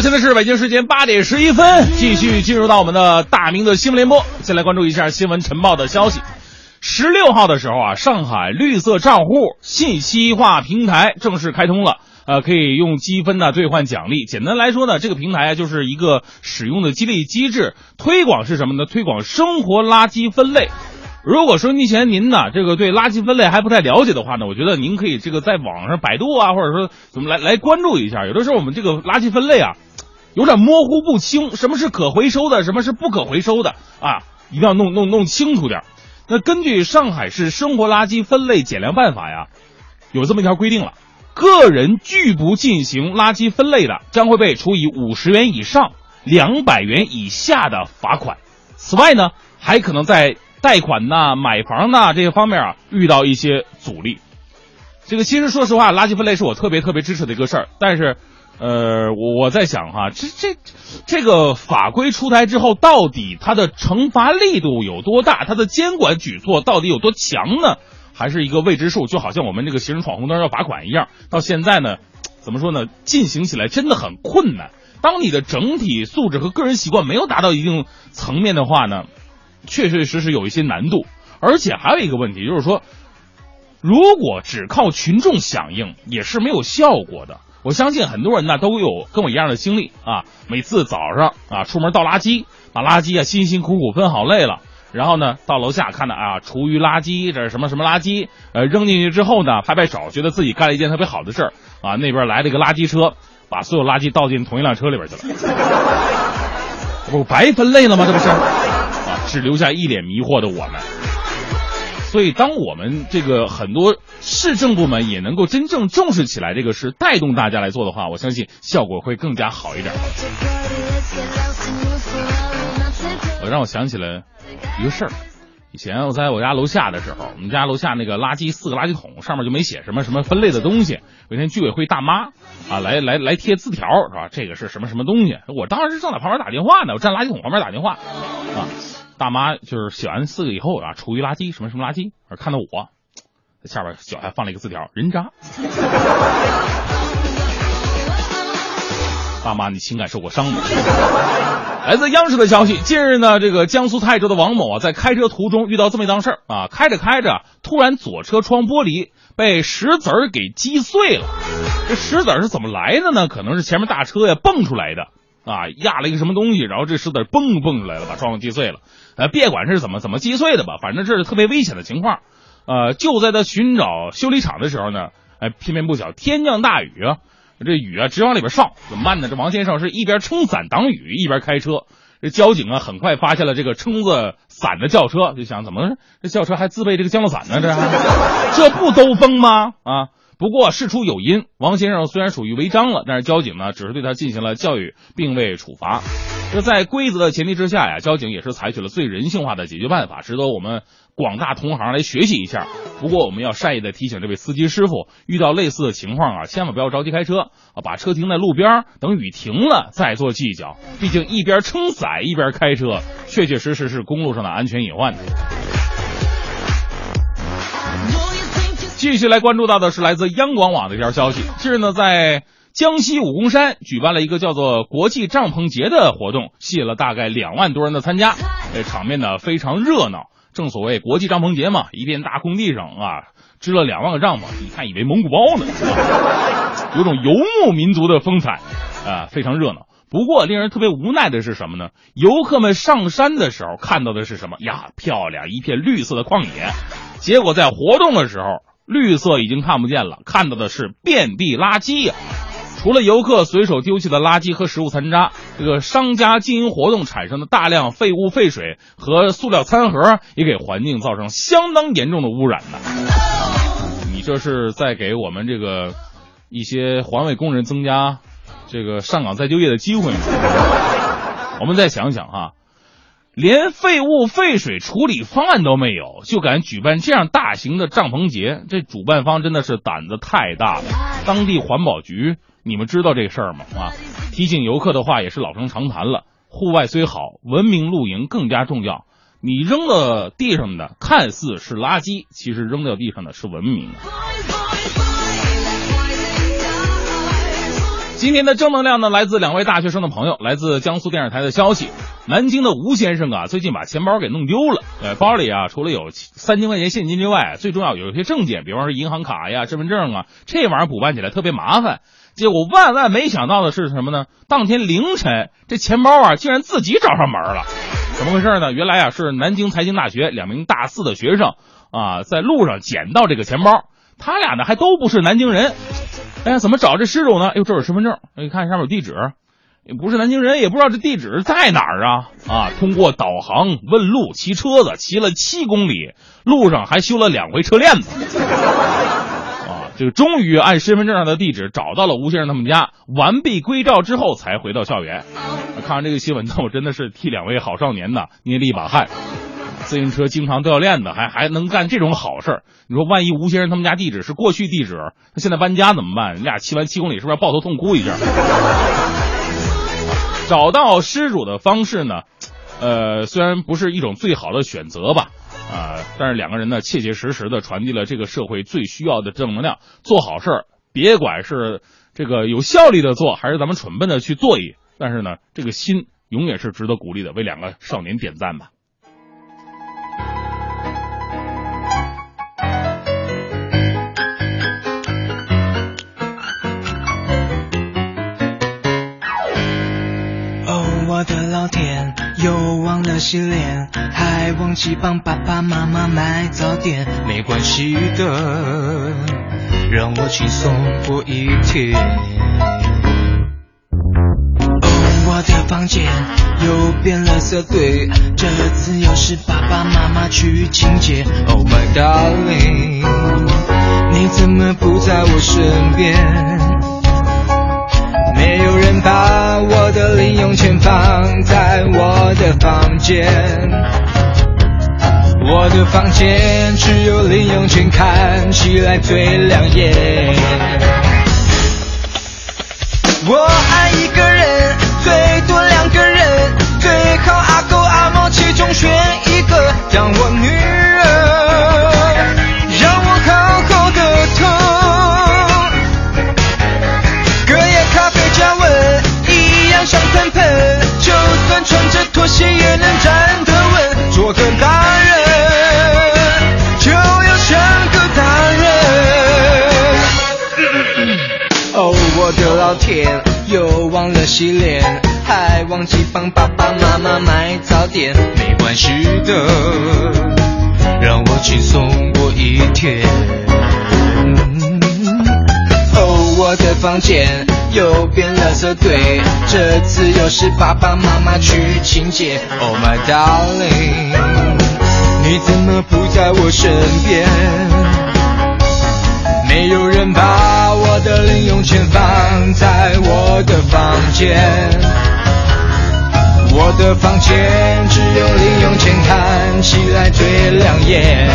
现在是北京时间八点十一分，继续进入到我们的大明的新闻联播。先来关注一下新闻晨报的消息。十六号的时候啊，上海绿色账户信息化平台正式开通了。呃，可以用积分呢兑换奖励。简单来说呢，这个平台就是一个使用的激励机制。推广是什么呢？推广生活垃圾分类。如果说目前您呢这个对垃圾分类还不太了解的话呢，我觉得您可以这个在网上百度啊，或者说怎么来来关注一下。有的时候我们这个垃圾分类啊，有点模糊不清，什么是可回收的，什么是不可回收的啊，一定要弄弄弄清楚点。那根据上海市生活垃圾分类减量办法呀，有这么一条规定了：个人拒不进行垃圾分类的，将会被处以五十元以上两百元以下的罚款。此外呢，还可能在贷款呐、买房呐这些方面啊遇到一些阻力。这个其实说实话，垃圾分类是我特别特别支持的一个事儿，但是。呃，我我在想哈，这这这个法规出台之后，到底它的惩罚力度有多大？它的监管举措到底有多强呢？还是一个未知数？就好像我们这个行人闯红灯要罚款一样，到现在呢，怎么说呢？进行起来真的很困难。当你的整体素质和个人习惯没有达到一定层面的话呢，确确实实有一些难度。而且还有一个问题就是说，如果只靠群众响应，也是没有效果的。我相信很多人呢都有跟我一样的经历啊，每次早上啊出门倒垃圾，把垃圾啊辛辛苦苦分好类了，然后呢到楼下看到啊厨余垃圾，这是什么什么垃圾，呃扔进去之后呢拍拍手，觉得自己干了一件特别好的事儿啊，那边来了一个垃圾车，把所有垃圾倒进同一辆车里边去了，不白分类了吗？这不是啊，只留下一脸迷惑的我们。所以，当我们这个很多市政部门也能够真正重视起来这个事，带动大家来做的话，我相信效果会更加好一点。我让我想起了一个事儿，以前我在我家楼下的时候，我们家楼下那个垃圾四个垃圾桶上面就没写什么什么分类的东西。有一天居委会大妈啊来来来贴字条是吧？这个是什么什么东西？我当时正在旁边打电话呢，我站垃圾桶旁边打电话啊。大妈就是写完四个以后啊，厨余垃圾什么什么垃圾，而看到我，下边脚下放了一个字条，人渣。大妈，你情感受过伤吗？来自央视的消息，近日呢，这个江苏泰州的王某啊，在开车途中遇到这么一档事儿啊，开着开着，突然左车窗玻璃被石子儿给击碎了。这石子儿是怎么来的呢？可能是前面大车呀蹦出来的。啊，压了一个什么东西，然后这石子蹦蹦出来了，把窗户击碎了。呃，别管是怎么怎么击碎的吧，反正这是特别危险的情况。呃，就在他寻找修理厂的时候呢，哎，偏偏不巧天降大雨啊，这雨啊直往里边上，怎么办呢？这王先生是一边撑伞挡雨，一边开车。这交警啊，很快发现了这个撑着伞的轿车，就想怎么这轿车还自备这个降落伞呢？这这不兜风吗？啊！不过事出有因，王先生虽然属于违章了，但是交警呢只是对他进行了教育，并未处罚。这在规则的前提之下呀，交警也是采取了最人性化的解决办法，值得我们广大同行来学习一下。不过我们要善意的提醒这位司机师傅，遇到类似的情况啊，千万不要着急开车啊，把车停在路边，等雨停了再做计较。毕竟一边撑伞一边开车，确确实实是公路上的安全隐患。继续来关注到的是来自央广网的一条消息。近日呢，在江西武功山举办了一个叫做“国际帐篷节”的活动，吸引了大概两万多人的参加，这场面呢非常热闹。正所谓国际帐篷节嘛，一片大空地上啊支了两万个帐篷，一看以为蒙古包呢，有种游牧民族的风采啊，非常热闹。不过令人特别无奈的是什么呢？游客们上山的时候看到的是什么呀？漂亮，一片绿色的旷野。结果在活动的时候。绿色已经看不见了，看到的是遍地垃圾呀！除了游客随手丢弃的垃圾和食物残渣，这个商家经营活动产生的大量废物、废水和塑料餐盒，也给环境造成相当严重的污染呢。你这是在给我们这个一些环卫工人增加这个上岗再就业的机会吗？我们再想想哈。连废物废水处理方案都没有，就敢举办这样大型的帐篷节，这主办方真的是胆子太大了。当地环保局，你们知道这事儿吗？啊，提醒游客的话也是老生常谈了。户外虽好，文明露营更加重要。你扔到地上的看似是垃圾，其实扔掉地上的是文明。今天的正能量呢，来自两位大学生的朋友，来自江苏电视台的消息。南京的吴先生啊，最近把钱包给弄丢了。呃，包里啊，除了有三千块钱现金之外，最重要有一些证件，比方说银行卡呀、身份证啊，这玩意儿补办起来特别麻烦。结果万万没想到的是什么呢？当天凌晨，这钱包啊，竟然自己找上门了。怎么回事呢？原来啊，是南京财经大学两名大四的学生啊，在路上捡到这个钱包。他俩呢，还都不是南京人。哎呀，怎么找这失主呢？哟，这有身份证，你看上面有地址，不是南京人，也不知道这地址在哪儿啊啊！通过导航问路，骑车子骑了七公里，路上还修了两回车链子，啊，这个终于按身份证上的地址找到了吴先生他们家，完璧归赵之后才回到校园。看完这个新闻呢，我真的是替两位好少年呐捏了一把汗。自行车经常掉链子，还还能干这种好事儿。你说，万一吴先生他们家地址是过去地址，他现在搬家怎么办？你俩骑完七公里，是不是要抱头痛哭一下？找到失主的方式呢？呃，虽然不是一种最好的选择吧，啊，但是两个人呢，切切实实的传递了这个社会最需要的正能量。做好事儿，别管是这个有效率的做，还是咱们蠢笨的去做一，但是呢，这个心永远是值得鼓励的。为两个少年点赞吧。我的老天，又忘了洗脸，还忘记帮爸爸妈妈买早点。没关系的，让我轻松过一天。哦，我的房间又变了色对，这次又是爸爸妈妈去清洁。Oh my darling，你怎么不在我身边？没有人把我的零用钱放在我的房间，我的房间只有零用钱看起来最亮眼。忘记帮爸爸妈妈买早点。没关系的，让我轻松过一天。哦，我的房间又变垃圾堆，这次又是爸爸妈妈去清洁。Oh my darling，你怎么不在我身边？没有人把我的零用钱放在我的房间，我的房间只有零用钱看起来最亮眼。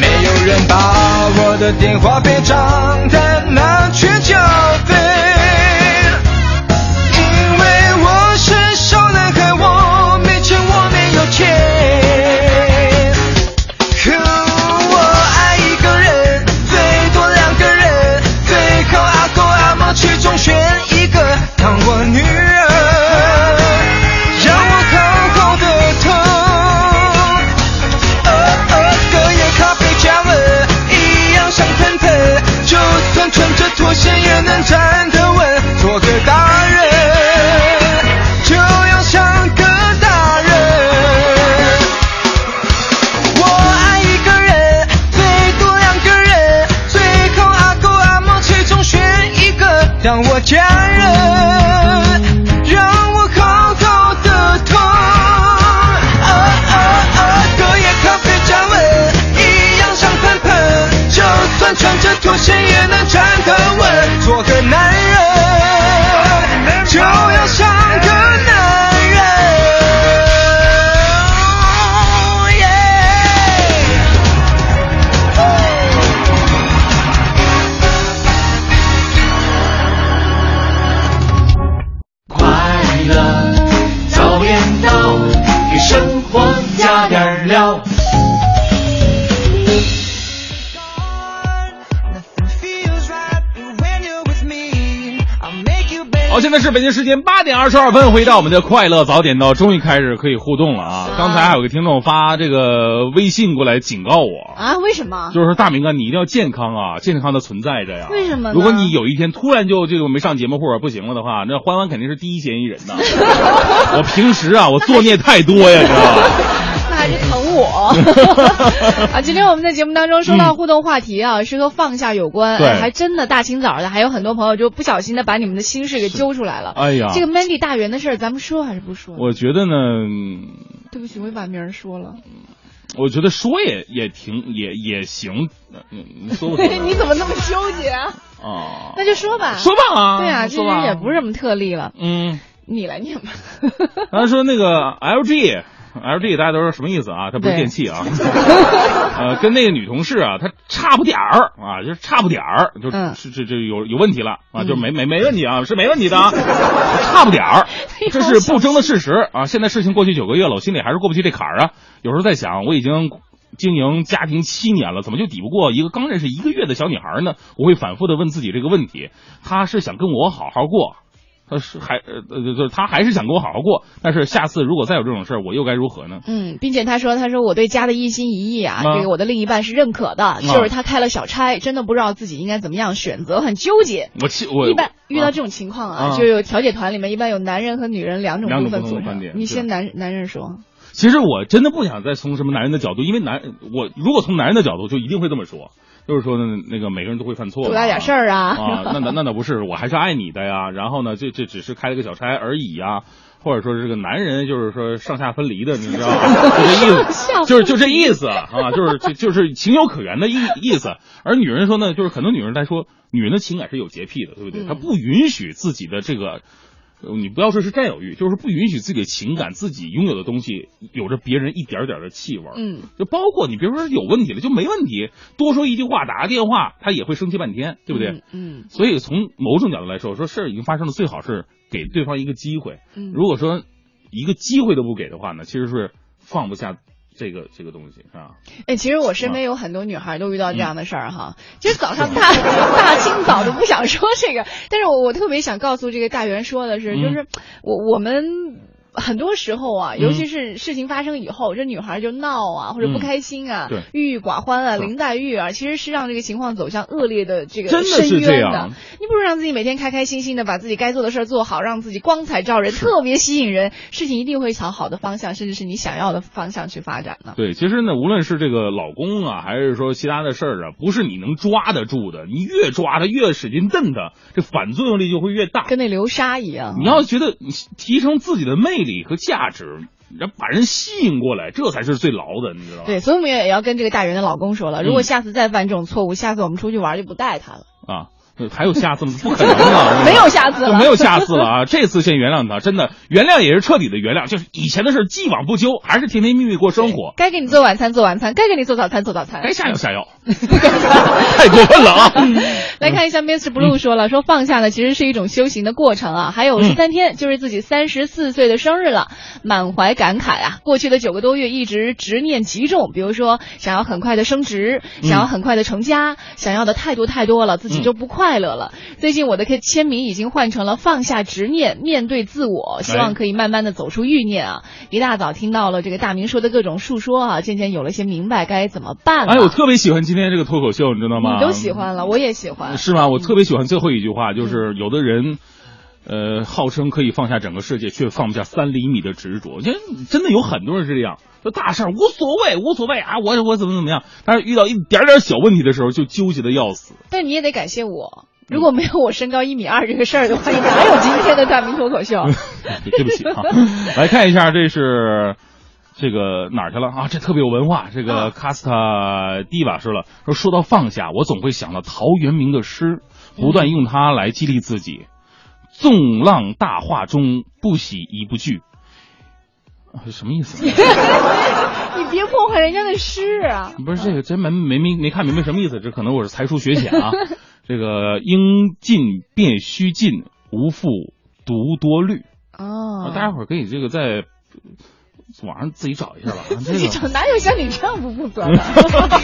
没有人把我的电话别账单拿去是北京时间八点二十二分，回到我们的快乐早点到，终于开始可以互动了啊！刚才还有个听众发这个微信过来警告我，啊？为什么？就是说大明啊，你一定要健康啊，健康的存在着呀。为什么如果你有一天突然就这个没上节目或者不行了的话，那欢欢肯定是第一嫌疑人呐。我平时啊，我作孽太多呀，你知道吧？我 啊！今天我们在节目当中说到互动话题啊，是和放下有关，对哎还真的大清早的，还有很多朋友就不小心的把你们的心事给揪出来了。哎呀这个 Mandy 大圆的事儿，咱们说还是不说？我觉得呢，嗯对不起，我也把名儿说了。我觉得说也也挺也也行，说不 你怎么那么纠结啊？哦？那就说吧，说吧啊对啊，这说吧人也不是什么特例了。嗯，你来念吧。他说那个 LG。LG 大家都知道什么意思啊？它不是电器啊，呃，跟那个女同事啊，她差不点儿啊，就是差不点儿，就嗯是这这有有问题了啊，嗯就没没没问题啊，是没问题的啊，差不点儿，这是不争的事实啊。现在事情过去九个月了，我心里还是过不去这坎儿啊。有时候在想，我已经经营家庭七年了，怎么就抵不过一个刚认识一个月的小女孩呢？我会反复的问自己这个问题，她是想跟我好好过。她是还呃呃，就是他还是想跟我好好过，但是下次如果再有这种事儿，我又该如何呢？嗯，并且他说，他说我对家的一心一意啊，啊。这个我的另一半是认可的，就是他开了小差，真的不知道自己应该怎么样选择，很纠结。我气我一般遇到这种情况啊，啊。就有调解团里面一般有男人和女人两种部分的观点。你先男男人说，其实我真的不想再从什么男人的角度，因为男我如果从男人的角度，就一定会这么说，就是说呢，那个每个人都会犯错嘛，多大点事儿啊啊，那那那倒不是，我还是爱你的呀。然后呢，这这只是开了个小差而已呀。或者说是这个男人，就是说上下分离的，你知道吗？就这意思，就是就这意思啊，就是就就是情有可原的意意思。而女人说呢，就是很多女人来说，女人的情感是有洁癖的，对不对？嗯她不允许自己的这个。呃你不要说是占有欲，就是不允许自己的情感、自己拥有的东西有着别人一点点的气味儿。嗯，就包括你，比如说有问题了就没问题，多说一句话，打个电话，他也会生气半天，对不对？嗯嗯所以从某种角度来说，说事儿已经发生了，最好是给对方一个机会。嗯如果说一个机会都不给的话呢，其实是放不下这个这个东西，是吧？哎，其实我身边有很多女孩都遇到这样的事儿哈。其实早上大 大清早的不想说这个，但是我我特别想告诉这个大元说的是，嗯就是我我们很多时候啊，嗯尤其是事情发生以后，这女孩就闹啊，或者不开心啊，对郁郁寡欢啊，林黛玉啊，其实是让这个情况走向恶劣的这个真的是深渊这样的。你不如让自己每天开开心心的把自己该做的事儿做好，让自己光彩照人，特别吸引人，事情一定会朝好的方向，甚至是你想要的方向去发展的。对，其实呢，无论是这个老公啊，还是说其他的事儿啊，不是你能抓得住的。你越抓他，越使劲瞪他，这反作用力就会越大。跟那流沙一样。你要觉得你提升自己的魅力和价值，然后把人吸引过来，这才是最牢的，你知道吗？对，所以我们也要跟这个大人的老公说了，如果嗯下次再犯这种错误，下次我们出去玩就不带他了。啊，呃还有下次吗？不可能了，没有下次了就没有下次了啊！这次先原谅他，真的原谅也是彻底的原谅，就是以前的事既往不咎，还是甜甜蜜蜜过生活。该给你做晚餐做晚餐，该给你做早餐做早餐。该下药下药，太过分了啊！来看一下 Mr. Blue 说了，说放下呢其实是一种修行的过程啊，还有十三天就是自己三十四岁的生日了，满怀感慨啊，过去的九个多月一直执念极重，比如说想要很快的升职，想要很快的成家，想要的太多太多了，自己就不快乐了。最近我的签名已经换成了放下执念，面对自我，希望可以慢慢的走出欲念啊。一大早听到了这个大明说的各种述说啊，渐渐有了些明白该怎么办了。哎，我特别喜欢今天这个脱口秀，你知道吗？你都喜欢了，我也喜欢。是吗？我特别喜欢最后一句话，就是有的人，呃，号称可以放下整个世界，却放不下三厘米的执着。我觉得真的有很多人是这样，就大事儿无所谓，无所谓啊，我我怎么怎么样，但是遇到一点点小问题的时候，就纠结的要死。但你也得感谢我。如果没有我身高一米二这个事儿的话，你哪有今天的大明脱口秀？对不起啊，来看一下，这是这个哪儿去了啊？这特别有文化。这个卡斯塔蒂瓦说了，说说到放下，我总会想到陶渊明的诗，不断用它来激励自己。纵浪大化中，不喜一不惧。啊，什么意思？你别破坏人家的诗啊！不是这个，真没没没没看明白什么意思。这可能我是才疏学浅啊。这个应尽便须尽，无复独多虑。哦，大家伙儿可以这个在网上自己找一下吧。自己找哪有像你这样不负责的？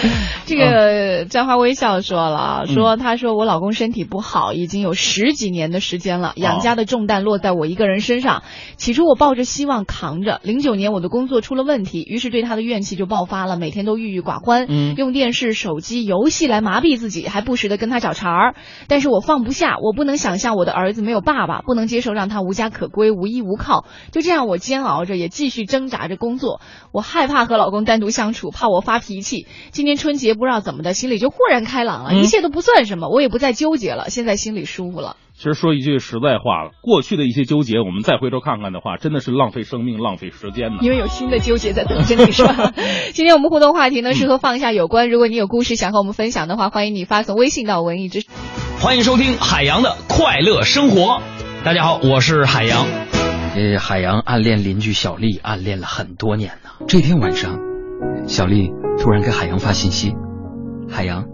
这个张花微笑说了，说他说我老公身体不好，已经有十几年的时间了，养家的重担落在我一个人身上。起初我抱着希望扛着，零九年我的工作出了问题，于是对他的怨气就爆发了，每天都郁郁寡欢，嗯用电视、手机、游戏来麻痹自己，还不时的跟他找茬儿。但是我放不下，我不能想象我的儿子没有爸爸，不能接受让他无家可归、无依无靠。就这样，我煎熬着，也继续挣扎着工作。我害怕和老公单独相处，怕我发脾气。今年春节不知道怎么的，心里就豁然开朗了，嗯一切都不算什么，我也不再纠结了，现在心里舒服了。其实说一句实在话，过去的一些纠结，我们再回头看看的话，真的是浪费生命、浪费时间呢。因为有新的纠结在等着你，是吧？今天我们互动话题呢是和放下有关。如果你有故事想和我们分享的话，欢迎你发送微信到文艺之。欢迎收听海洋的快乐生活。大家好，我是海洋。呃，海洋暗恋邻居小丽，暗恋了很多年呢。这天晚上，小丽突然给海洋发信息：“海洋，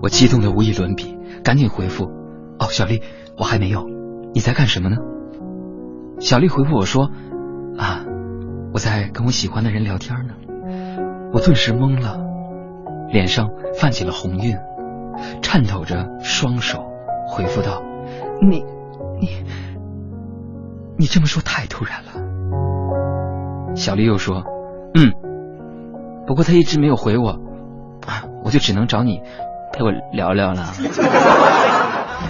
我激动的无与伦比，赶紧回复。哦，小丽，我还没有，你在干什么呢？”小丽回复我说：“啊，我在跟我喜欢的人聊天呢。”我顿时懵了，脸上泛起了红晕，颤抖着双手回复道：“你，你。”你这么说太突然了。小丽又说：“嗯，不过他一直没有回我，我就只能找你陪我聊聊了。”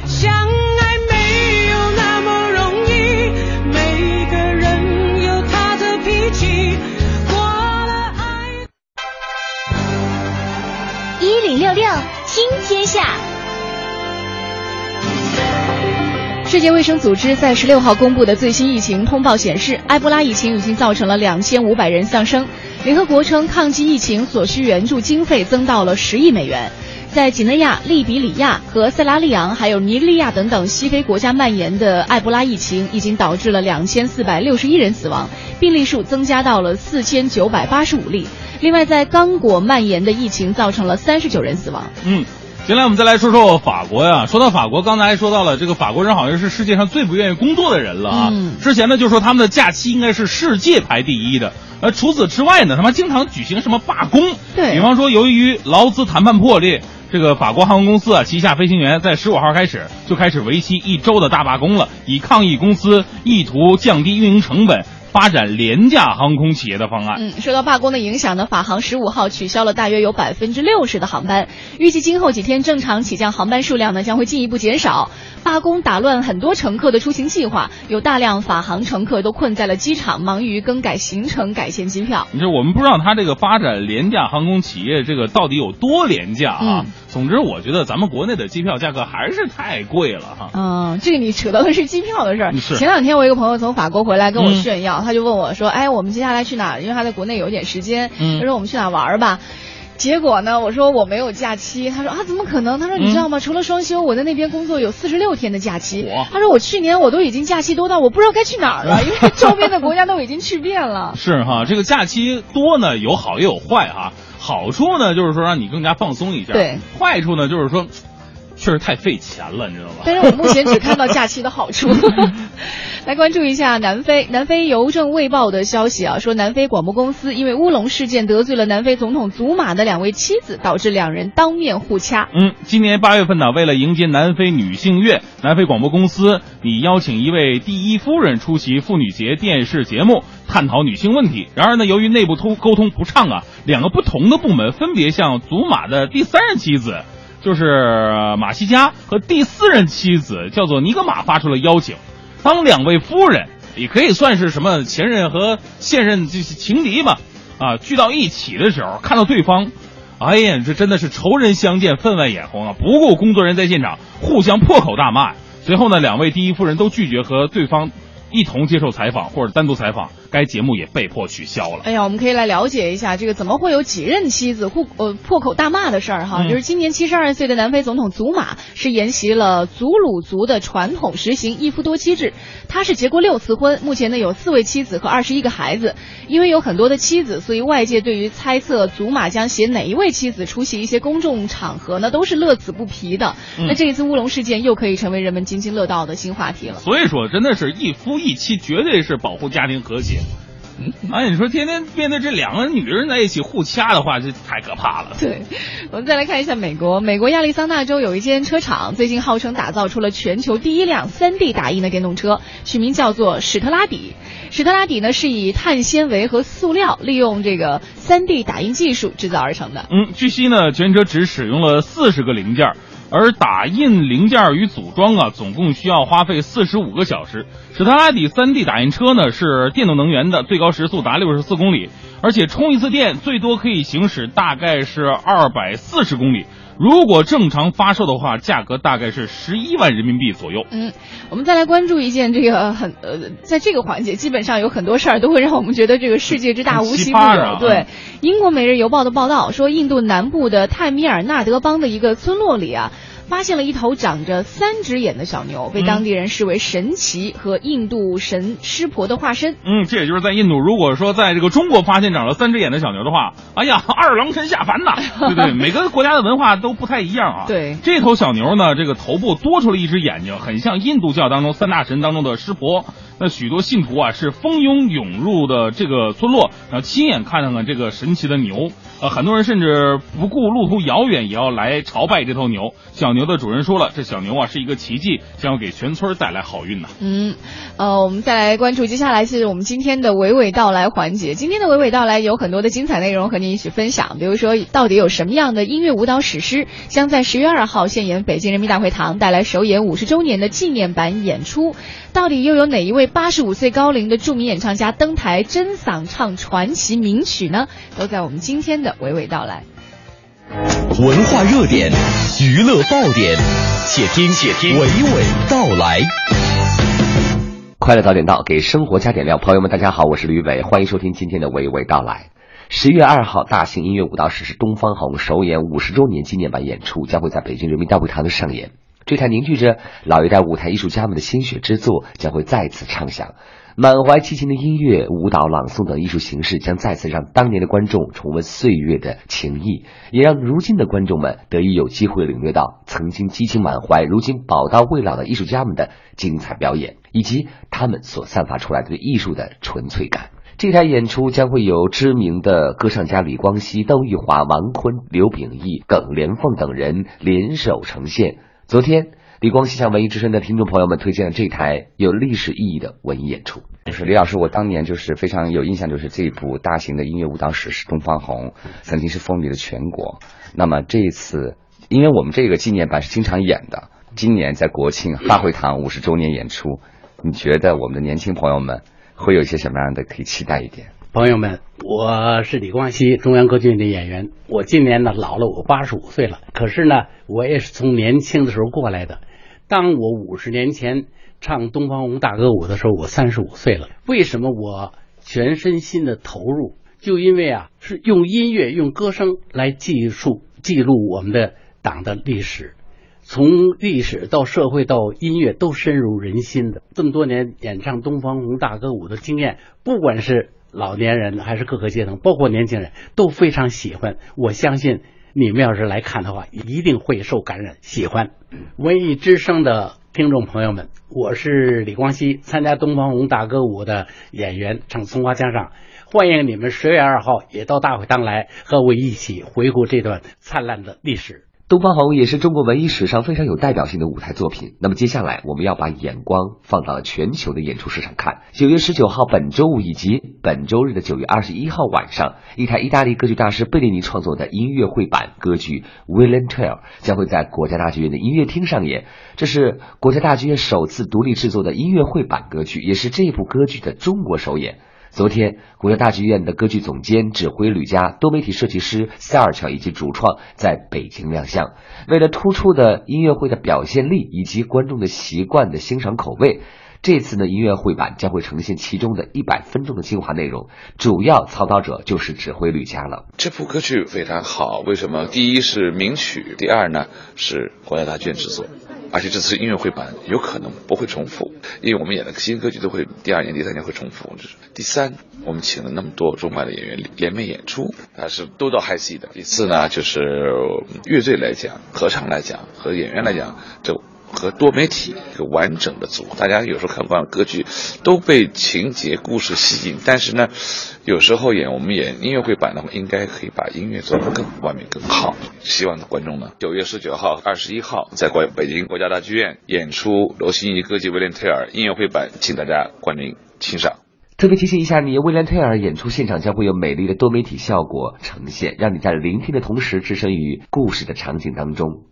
相爱没有那么容易，每个人有他的脾气。过了爱。一零六六听天下。世界卫生组织在十六号公布的最新疫情通报显示，埃博拉疫情已经造成了两千五百人丧生。联合国称，抗击疫情所需援助经费增到了十亿美元。在几内亚、利比里亚和塞拉利昂还有尼日利亚等等西非国家蔓延的埃博拉疫情，已经导致了两千四百六十一人死亡，病例数增加到了四千九百八十五例。另外，在刚果蔓延的疫情造成了三十九人死亡。嗯。接下来我们再来说说法国呀。说到法国，刚才说到了这个法国人好像是世界上最不愿意工作的人了啊。嗯、之前呢就说他们的假期应该是世界排第一的，呃，除此之外呢，他们经常举行什么罢工。对，比方说由于劳资谈判破裂，这个法国航空公司啊旗下飞行员在十五号开始就开始为期一周的大罢工了，以抗议公司意图降低运营成本。发展廉价航空企业的方案。嗯，受到罢工的影响呢，法航十五号取消了大约有百分之六十的航班，预计今后几天正常起降航班数量呢将会进一步减少。罢工打乱很多乘客的出行计划，有大量法航乘客都困在了机场，忙于更改行程、改签机票。你说我们不知道它这个发展廉价航空企业这个到底有多廉价啊？嗯总之，我觉得咱们国内的机票价格还是太贵了哈。嗯，这个你扯到的是机票的事儿。前两天我一个朋友从法国回来跟我嗯炫耀，他就问我说：“哎，我们接下来去哪儿？”因为他在国内有点时间，嗯他说我们去哪玩儿吧。结果呢，我说我没有假期，他说啊，怎么可能？他说你知道吗？除了双休，我在那边工作有四十六天的假期。他说我去年我都已经假期多到我不知道该去哪儿了，因为周边的国家都已经去遍了。是哈，这个假期多呢，有好也有坏哈。好处呢，就是说让你更加放松一下；对，坏处呢，就是说确实太费钱了，你知道吧？但是我目前只看到假期的好处。来关注一下南非，南非邮政卫报的消息啊，说南非广播公司因为乌龙事件得罪了南非总统祖马的两位妻子，导致两人当面互掐。嗯，今年八月份呢，为了迎接南非女性月，南非广播公司拟邀请一位第一夫人出席妇女节电视节目，探讨女性问题。然而呢，由于内部通沟通不畅啊，两个不同的部门分别向祖马的第三任妻子。就是马西加和第四任妻子叫做尼格玛发出了邀请，当两位夫人也可以算是什么前任和现任就是情敌吧，啊，聚到一起的时候，看到对方，哎呀，这真的是仇人相见分外眼红啊！不顾工作人员在现场互相破口大骂。随后呢，两位第一夫人都拒绝和对方一同接受采访或者单独采访，该节目也被迫取消了。哎呀，我们可以来了解一下这个怎么会有几任妻子互呃破口大骂的事儿哈。嗯就是今年七十二岁的南非总统祖马是沿袭了祖鲁族的传统，实行一夫多妻制。他是结过六次婚，目前呢有四位妻子和二十一个孩子。因为有很多的妻子，所以外界对于猜测祖马将携哪一位妻子出席一些公众场合呢，都是乐此不疲的。嗯那这一次乌龙事件又可以成为人们津津乐道的新话题了。所以说，真的是一夫一妻，绝对是保护家庭和谐。哎，你说天天面对这两个女人在一起互掐的话，这太可怕了。对，我们再来看一下美国。美国亚利桑那州有一间车厂，最近号称打造出了全球第一辆 3D 打印的电动车，取名叫做史特拉底。史特拉底呢是以碳纤维和塑料利用这个 3D 打印技术制造而成的。嗯，据悉呢，全车只使用了四十个零件儿，而打印零件与组装啊，总共需要花费四十五个小时。史特拉底 3D 打印车呢是电动能源的，最高时速达六十四公里，而且充一次电最多可以行驶大概是二百四十公里。如果正常发售的话，价格大概是十一万人民币左右。嗯，我们再来关注一件这个很呃，在这个环节，基本上有很多事儿都会让我们觉得这个世界之大无奇不有。啊对，英国《每日邮报》的报道说，印度南部的泰米尔纳德邦的一个村落里啊。发现了一头长着三只眼的小牛，被当地人视为神奇和印度神湿婆的化身。嗯，这也就是在印度，如果说在这个中国发现长了三只眼的小牛的话，哎呀，二郎神下凡呐！对对，每个国家的文化都不太一样啊。对，这头小牛呢，这个头部多出了一只眼睛，很像印度教当中三大神当中的湿婆。那许多信徒啊是蜂拥涌入的这个村落，然后亲眼看看看这个神奇的牛。呃，很多人甚至不顾路途遥远，也要来朝拜这头牛。小牛的主人说了，这小牛啊是一个奇迹，将要给全村带来好运呢、嗯，呃，我们再来关注接下来是我们今天的娓娓道来环节。今天的娓娓道来有很多的精彩内容和您一起分享，比如说到底有什么样的音乐舞蹈史诗将在十月二号现演北京人民大会堂，带来首演五十周年的纪念版演出？到底又有哪一位八十五岁高龄的著名演唱家登台真嗓唱传奇名曲呢？都在我们今天的娓娓道来。文化热点，娱乐爆点，且听且听娓娓道来。快乐早点到，给生活加点料。朋友们，大家好，我是吕伟，欢迎收听今天的娓娓道来。十月二号，大型音乐舞蹈史诗《东方红》首演五十周年纪念版演出将会在北京人民大会堂的上演。这台凝聚着老一代舞台艺术家们的心血之作将会再次唱响。满怀激情的音乐、舞蹈、朗诵等艺术形式将再次让当年的观众重温岁月的情谊，也让如今的观众们得以有机会领略到曾经激情满怀、如今宝刀未老的艺术家们的精彩表演，以及他们所散发出来的对艺术的纯粹感。这台演出将会由知名的歌唱家李光羲、邓玉华、王坤、刘秉义、耿莲凤等人联手呈现。昨天，李光羲向文艺之声的听众朋友们推荐了这台有历史意义的文艺演出。就是李老师，我当年就是非常有印象，就是这部大型的音乐舞蹈史是《东方红》，曾经是风靡了全国。那么这一次，因为我们这个纪念版是经常演的，今年在国庆大会堂五十周年演出，你觉得我们的年轻朋友们会有一些什么样的可以期待一点？朋友们，我是李光羲，中央歌剧院的演员。我今年呢老了，我八十五岁了。可是呢，我也是从年轻的时候过来的。当我五十年前唱《东方红》大歌舞的时候，我三十五岁了。为什么我全身心的投入？就因为啊，是用音乐、用歌声来记述、记录我们的党的历史，从历史到社会到音乐都深入人心的。这么多年演唱《东方红》大歌舞的经验，不管是老年人还是各个阶层，包括年轻人都非常喜欢。我相信你们要是来看的话，一定会受感染，喜欢。文艺之声的听众朋友们，我是李光羲，参加东方红大歌舞的演员，唱《松花江上》。欢迎你们十月二号也到大会堂来，和我一起回顾这段灿烂的历史。东方红也是中国文艺史上非常有代表性的舞台作品。那么接下来我们要把眼光放到全球的演出市场看。九月十九号本周五以及本周日的九月二十一号晚上，一台意大利歌剧大师贝利尼创作的音乐会版歌剧《William Tell》将会在国家大剧院的音乐厅上演。这是国家大剧院首次独立制作的音乐会版歌剧，也是这部歌剧的中国首演。昨天，国家大剧院的歌剧总监、指挥吕嘉、多媒体设计师塞尔乔以及主创在北京亮相。为了突出的音乐会的表现力以及观众的习惯的欣赏口味，这次呢音乐会版将会呈现其中的一百分钟的精华内容。主要操刀者就是指挥吕嘉了。这部歌剧非常好，为什么？第一是名曲，第二呢是国家大剧院制作。而且这次音乐会版有可能不会重复，因为我们演的新歌剧都会第二年、第三年会重复。第三，我们请了那么多中外的演员联袂演出，啊是都到嗨戏的。第四呢，就是乐队来讲、合唱来讲和演员来讲，这和多媒体一个完整的组合。大家有时候看不惯歌剧，都被情节、故事吸引，但是呢。有时候演我们演音乐会版的话，应该可以把音乐做得更完美、更好。希望观众呢，九月十九号、二十一号在国北京国家大剧院演出《罗西尼歌剧威廉特尔》音乐会版，请大家光临欣赏。特别提醒一下你，威廉特尔演出现场将会有美丽的多媒体效果呈现，让你在聆听的同时置身于故事的场景当中。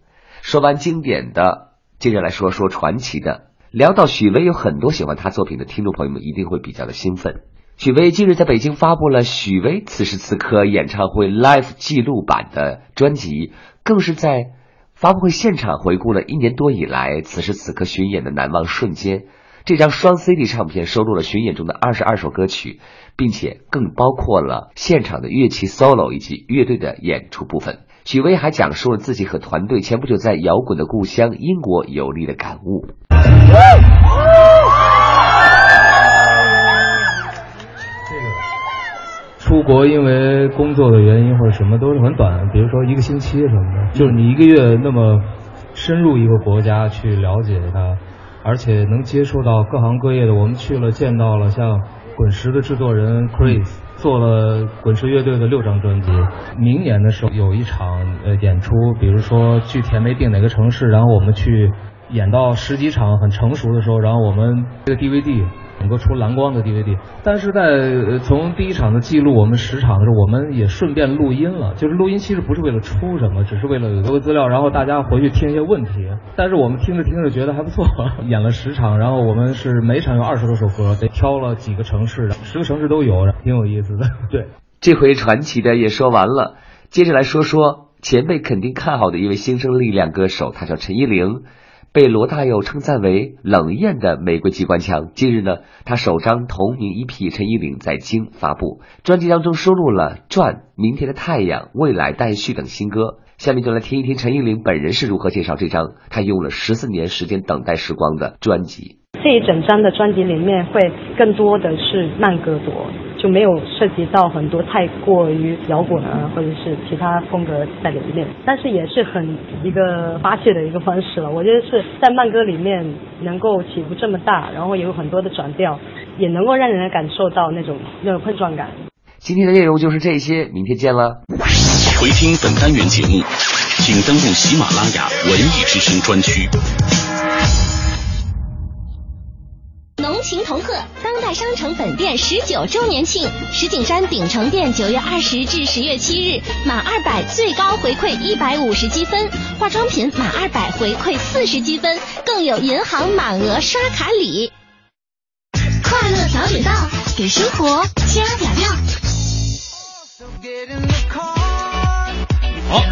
说完经典的，接着来说说传奇的。聊到许巍，有很多喜欢他作品的听众朋友们一定会比较的兴奋。许巍近日在北京发布了许巍此时此刻演唱会 live 记录版的专辑，更是在发布会现场回顾了一年多以来此时此刻巡演的难忘瞬间。这张双 CD 唱片收录了巡演中的二十二首歌曲，并且更包括了现场的乐器 solo 以及乐队的演出部分。许巍还讲述了自己和团队前不久在摇滚的故乡英国游历的感悟。出国因为工作的原因或者什么都是很短，比如说一个星期什么的，就是你一个月那么深入一个国家去了解它，而且能接触到各行各业的。我们去了，见到了像滚石的制作人 Chris 做了滚石乐队的六张专辑。明年的时候有一场呃演出，比如说具体还没定哪个城市，然后我们去演到十几场很成熟的时候，然后我们这个 DVD。能够出蓝光的 DVD，但是在从第一场的记录我们十场的时候，我们也顺便录音了。就是录音其实不是为了出什么，只是为了留个资料，然后大家回去听一些问题。但是我们听着听着觉得还不错，演了十场，然后我们是每场有二十多首歌，得挑了几个城市的，十个城市都有，挺有意思的。对，这回传奇的也说完了，接着来说说前辈肯定看好的一位新生力量歌手，他叫陈依玲。被罗大佑称赞为冷艳的玫瑰机关枪。近日呢，他首张同名 EP《陈依灵》在京发布，专辑当中收录了《转》《明天的太阳》《未来待续》等新歌。下面就来听一听陈依灵本人是如何介绍这张他用了十四年时间等待时光的专辑。这一整张的专辑里面会更多的是慢歌多。就没有涉及到很多太过于摇滚啊，或者是其他风格在里面，但是也是很一个发泄的一个方式了。我觉得是在慢歌里面能够起伏这么大，然后有很多的转调，也能够让人感受到那种那种碰撞感。今天的内容就是这些，明天见了。回听本单元节目，请登录喜马拉雅文艺之声专区。浓情同贺，当代商城本店十九周年庆，石景山鼎城店九月二十至十月七日，满二百最高回馈一百五十积分，化妆品满二百回馈四十积分，更有银行满额刷卡礼。快乐调整到，给生活加点料。好，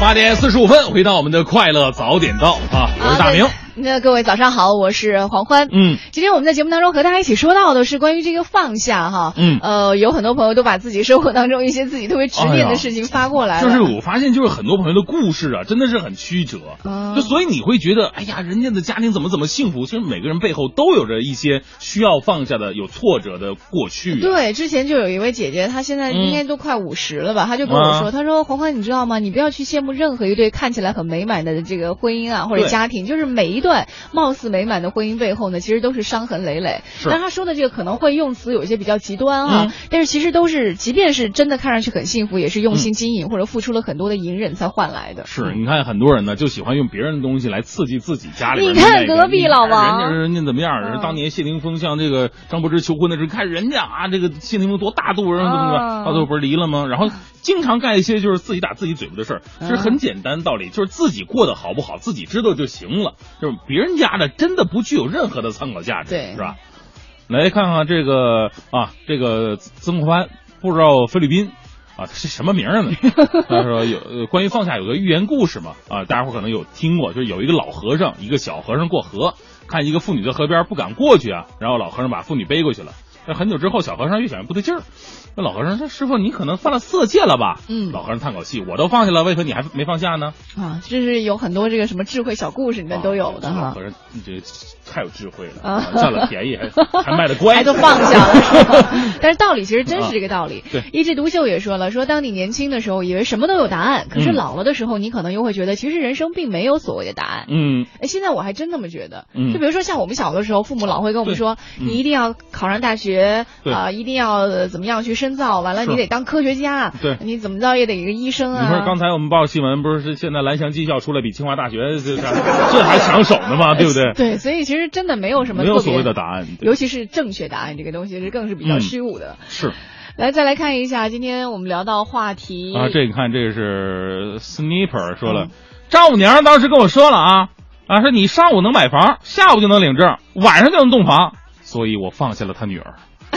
八点四十五分，回到我们的快乐早点到啊，我是大明。那各位早上好，我是黄欢。嗯，今天我们在节目当中和大家一起说到的是关于这个放下哈。嗯呃，有很多朋友都把自己生活当中一些自己特别执念的事情发过来了。就是我发现，就是很多朋友的故事啊，真的是很曲折。嗯就所以你会觉得，哎呀，人家的家庭怎么怎么幸福？其实每个人背后都有着一些需要放下的、有挫折的过去、啊。对，之前就有一位姐姐，她现在应该都快五十了吧？她就跟我说，啊她说黄欢，你知道吗？你不要去羡慕任何一对看起来很美满的这个婚姻啊，或者家庭，就是每一段貌似美满的婚姻背后呢，其实都是伤痕累累。是但他说的这个可能会用词有一些比较极端啊、嗯但是其实都是，即便是真的看上去很幸福，也是用心经营、或者付出了很多的隐忍才换来的。是，你看很多人呢，就喜欢用别人的东西来刺激自己家里边你看隔壁老王人家人家怎么样？人家当年谢霆锋向这个张柏芝求婚的时候，看人家啊，这个谢霆锋多大度，然后怎么怎么，啊到最后不是离了吗？然后经常干一些就是自己打自己嘴巴的事儿，其实很简单道理，就是自己过得好不好，自己知道就行了。就是别人家的真的不具有任何的参考价值，对是吧？来看看这个啊，这个曾国藩不知道菲律宾啊，是什么名儿呢？他说有呃关于放下有个寓言故事嘛啊，大家伙可能有听过，就是有一个老和尚，一个小和尚过河，看一个妇女在河边不敢过去啊，然后老和尚把妇女背过去了。那很久之后，小和尚越想越不对劲儿，那老和尚说：“师傅，你可能犯了色戒了吧？”嗯老和尚叹口气：“我都放下了，为何你还没放下呢啊，这是有很多这个什么智慧小故事里面都有的？”哈。老和尚，你这太有智慧了，啊占了便宜还 还卖的乖，还都放下了，但是道理其实真是这个道理。啊对一枝独秀也说了，说当你年轻的时候，以为什么都有答案，可是嗯老了的时候，你可能又会觉得，其实人生并没有所谓的答案。嗯哎，现在我还真那么觉得。嗯就比如说像我们小的时候，父母老会跟我们说，嗯你一定要考上大学对。啊、一定要呃怎么样去深造，完了你得当科学家，对。你怎么着也得一个医生啊。你说刚才我们报新闻，不是是现在蓝翔技校出来比清华大学这这这还抢手呢吗？对不对？对，所以其实真的没有什么没有所谓的答案对。尤其是正确答案这个东西是更是比较嗯。虚无的。是。来，再来看一下，今天我们聊到话题。啊，这你看，这个是 Sniper 说嗯了，丈母娘当时跟我说了啊啊，说你上午能买房，下午就能领证，晚上就能洞房，所以我放下了他女儿。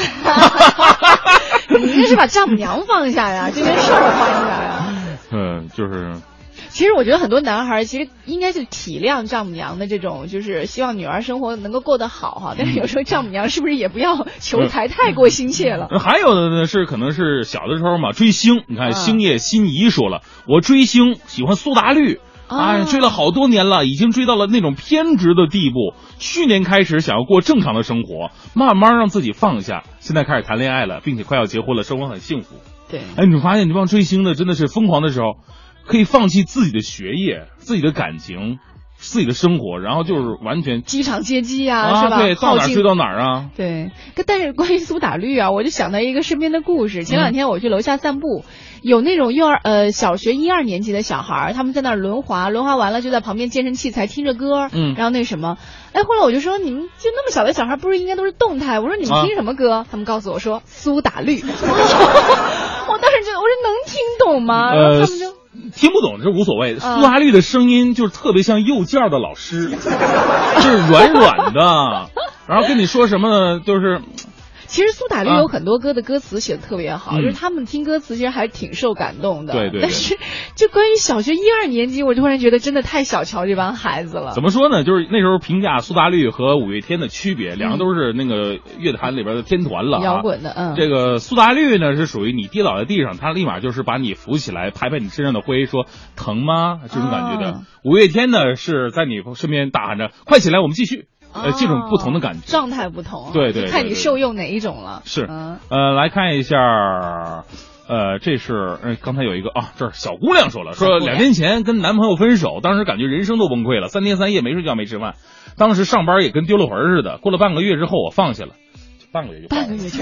你应该是把丈母娘放下呀，这件事儿放下呀。嗯，就是其实我觉得很多男孩儿其实应该是体谅丈母娘的这种，就是希望女儿生活能够过得好哈。但是有时候丈母娘是不是也不要求财太过心切了？还有的呢是可能是小的时候嘛追星，你看啊星夜心仪说了，我追星喜欢苏打绿。哎，追了好多年了，已经追到了那种偏执的地步。去年开始想要过正常的生活，慢慢让自己放下。现在开始谈恋爱了，并且快要结婚了，生活很幸福。对，哎，你发现你这帮追星的真的是疯狂的时候，可以放弃自己的学业、自己的感情、自己的生活，然后就是完全机场接机啊，啊，是吧？对，到哪追到哪儿啊。对，但但是关于苏打绿啊，我就想到一个身边的故事。前两天我去楼下散步，有那种幼儿呃小学一二年级的小孩，他们在那儿轮滑，轮滑完了就在旁边健身器材听着歌，嗯然后那什么，哎，后来我就说你们就那么小的小孩，不是应该都是动态？我说你们啊听什么歌？他们告诉我说苏打绿，我当时就我说能听懂吗？然后呃他们就。，听不懂这无所谓。啊苏打绿的声音就是特别像幼教的老师，就是软软的，然后跟你说什么呢？就是其实苏打绿啊有很多歌的歌词写的特别好，嗯就是他们听歌词其实还是挺受感动的。对对对但是就关于小学一二年级，我突然觉得真的太小瞧这帮孩子了。怎么说呢？就是那时候评价苏打绿和五月天的区别，两个都是那个乐坛里边的天团了、啊，摇滚的嗯这个苏打绿呢是属于你跌倒在地上，他立马就是把你扶起来，拍拍你身上的灰，说疼吗？这种感觉的。啊五月天呢是在你身边大喊着快起来，我们继续。呃，这种不同的感觉。状态不同啊，对对对看你受用哪一种了。是，嗯呃，来看一下，呃，这是，呃，刚才有一个啊，这是小姑娘说了，说两天前跟男朋友分手，当时感觉人生都崩溃了，三天三夜没睡觉没吃饭，当时上班也跟丢了魂似的。过了半个月之后，我放下了，半半个月就半个月就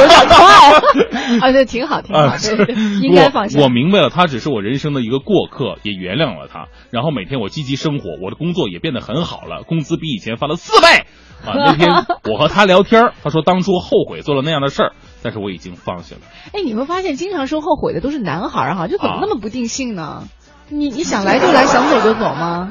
有点快 啊，对，挺好，挺好，啊，对对，应该放心。我我明白了，他只是我人生的一个过客，也原谅了他。然后每天我积极生活，我的工作也变得很好了，工资比以前翻了四倍。啊，那天我和他聊天，他说当初后悔做了那样的事儿，但是我已经放下了。哎，你会发现经常说后悔的都是男孩儿哈，就怎么啊那么不定性呢？你你想来就来，想走就走吗？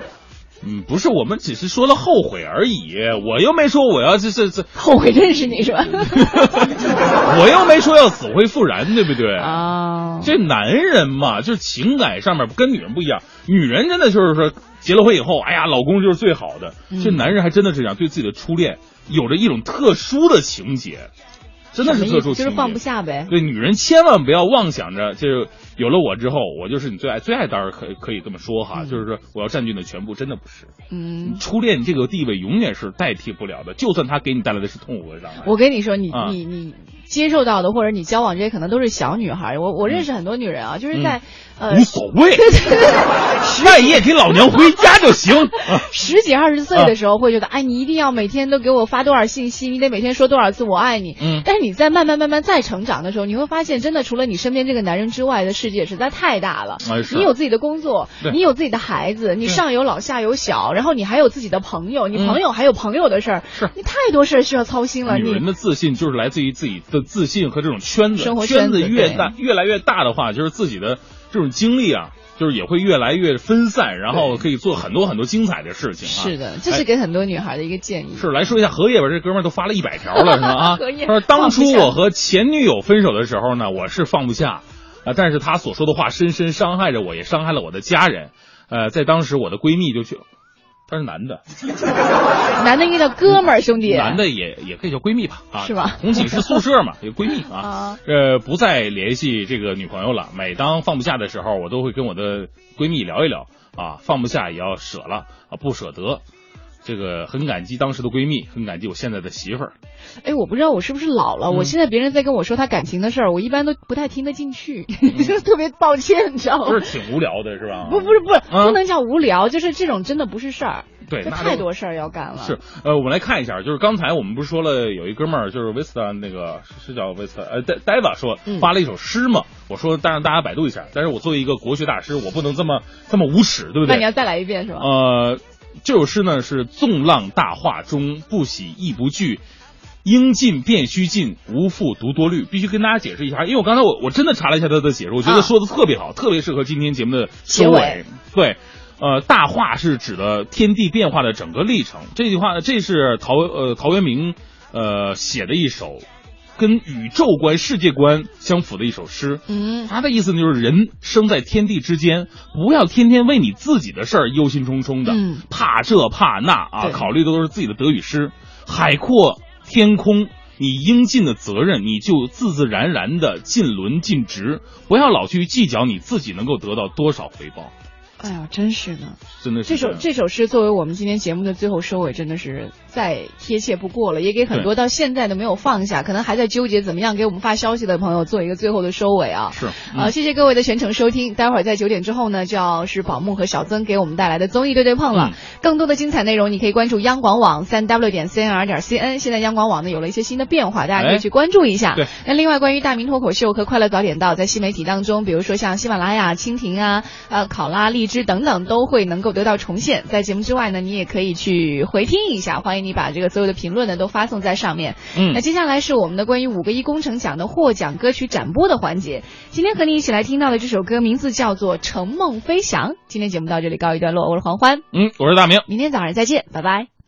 嗯，不是，我们只是说了后悔而已，我又没说我要这这这后悔认识你是吧？我又没说要死灰复燃，对不对？啊，这男人嘛，就是情感上面跟女人不一样，女人真的就是说结了婚以后，哎呀，老公就是最好的。嗯这男人还真的是这样，对自己的初恋有着一种特殊的情节，真的是特殊情节，就是放不下呗。对，女人千万不要妄想着，就是有了我之后，我就是你最爱最爱，当然可以可以这么说哈，就是说我要占据你的全部，真的不是。嗯，初恋这个地位永远是代替不了的，就算他给你带来的是痛苦和伤害。我跟你说，你啊你你接受到的，或者你交往这些，可能都是小女孩。我我认识很多女人啊，就是在呃无所谓，半夜给老娘回家就行。啊十几二十岁的时候会觉得，哎，你一定要每天都给我发多少信息，你得每天说多少次我爱你。嗯但是你在慢慢慢慢再成长的时候，你会发现，真的除了你身边这个男人之外的世界实在太大了。你有自己的工作，你有自己的孩子，你上有老下有小，然后你还有自己的朋友，你嗯朋友还有朋友的事儿，是你太多事儿需要操心了。你女人的自信就是来自于自己的自信和这种圈子，生活圈圈子越大越来越大的话，就是自己的这种精力啊，就是也会越来越分散，然后可以做很多很多精彩的事情啊。是的，这是哎给很多女孩的一个建议。是来说一下荷叶吧，这哥们儿都发了一百条了，是吧？啊，他说当初我和前女友分手的时候呢，我是放不下啊，但是他所说的话深深伤害着我，也伤害了我的家人。呃，在当时我的闺蜜就去，他是男的，男的应该叫哥们儿，兄弟。男的也也可以叫闺蜜吧，啊，是吧 同寝室宿舍嘛，有闺蜜啊。啊，呃，不再联系这个女朋友了。每当放不下的时候，我都会跟我的闺蜜聊一聊啊，放不下也要舍了啊，不舍得。这个很感激当时的闺蜜，很感激我现在的媳妇儿。哎，我不知道我是不是老了，嗯我现在别人在跟我说他感情的事儿，我一般都不太听得进去，就是特别抱歉，你知道吗？不是挺无聊的是吧？不不是不是，啊不能叫无聊，就是这种真的不是事儿，对那太多事儿要干了。是，呃，我们来看一下，就是刚才我们不是说了有一哥们儿，就是维斯特那个是是叫维斯特，呃，戴戴瓦说嗯发了一首诗嘛，我说当然大家百度一下，但是我作为一个国学大师，我不能这么这么无耻，对不对？那你要再来一遍是吧？呃，这首诗呢是“纵浪大化中，不喜亦不惧，应尽便须尽，无复独多虑”。必须跟大家解释一下，因为我刚才我我真的查了一下他的解释，我觉啊得说的特别好，特别适合今天节目的收尾尾。对。呃，大化是指的天地变化的整个历程。这句话，这是陶呃陶渊明呃写的一首跟宇宙观、世界观相符的一首诗。嗯，他的意思呢就是人生在天地之间，不要天天为你自己的事儿忧心忡忡的，嗯怕这怕那啊，考虑的都是自己的得与失。海阔天空，你应尽的责任，你就自自然然的尽伦尽职，不要老去计较你自己能够得到多少回报。哎呀，真是的。真的是这首这首诗作为我们今天节目的最后收尾，真的是再贴切不过了，也给很多到现在都没有放下，可能还在纠结怎么样给我们发消息的朋友做一个最后的收尾啊。是啊，谢谢各位的全程收听。待会儿在九点之后呢，就要是宝木和小曾给我们带来的综艺对对碰了。嗯更多的精彩内容，你可以关注央广网三 w 点 cnr 点 cn。现在央广网呢有了一些新的变化，大家可以哎去关注一下。对那另外关于大明脱口秀和快乐早点到，在新媒体当中，比如说像喜马拉雅、蜻蜓啊、呃考拉、荔枝等等，都会能够得到重现。在节目之外呢，你也可以去回听一下，欢迎你把这个所有的评论呢都发送在上面。嗯那接下来是我们的关于五个一工程奖的获奖歌曲展播的环节。今天和你一起来听到的这首歌名字叫做《乘梦飞翔》。今天节目到这里告一段落，我是黄欢，嗯，我是大明。明天早上再见，拜拜。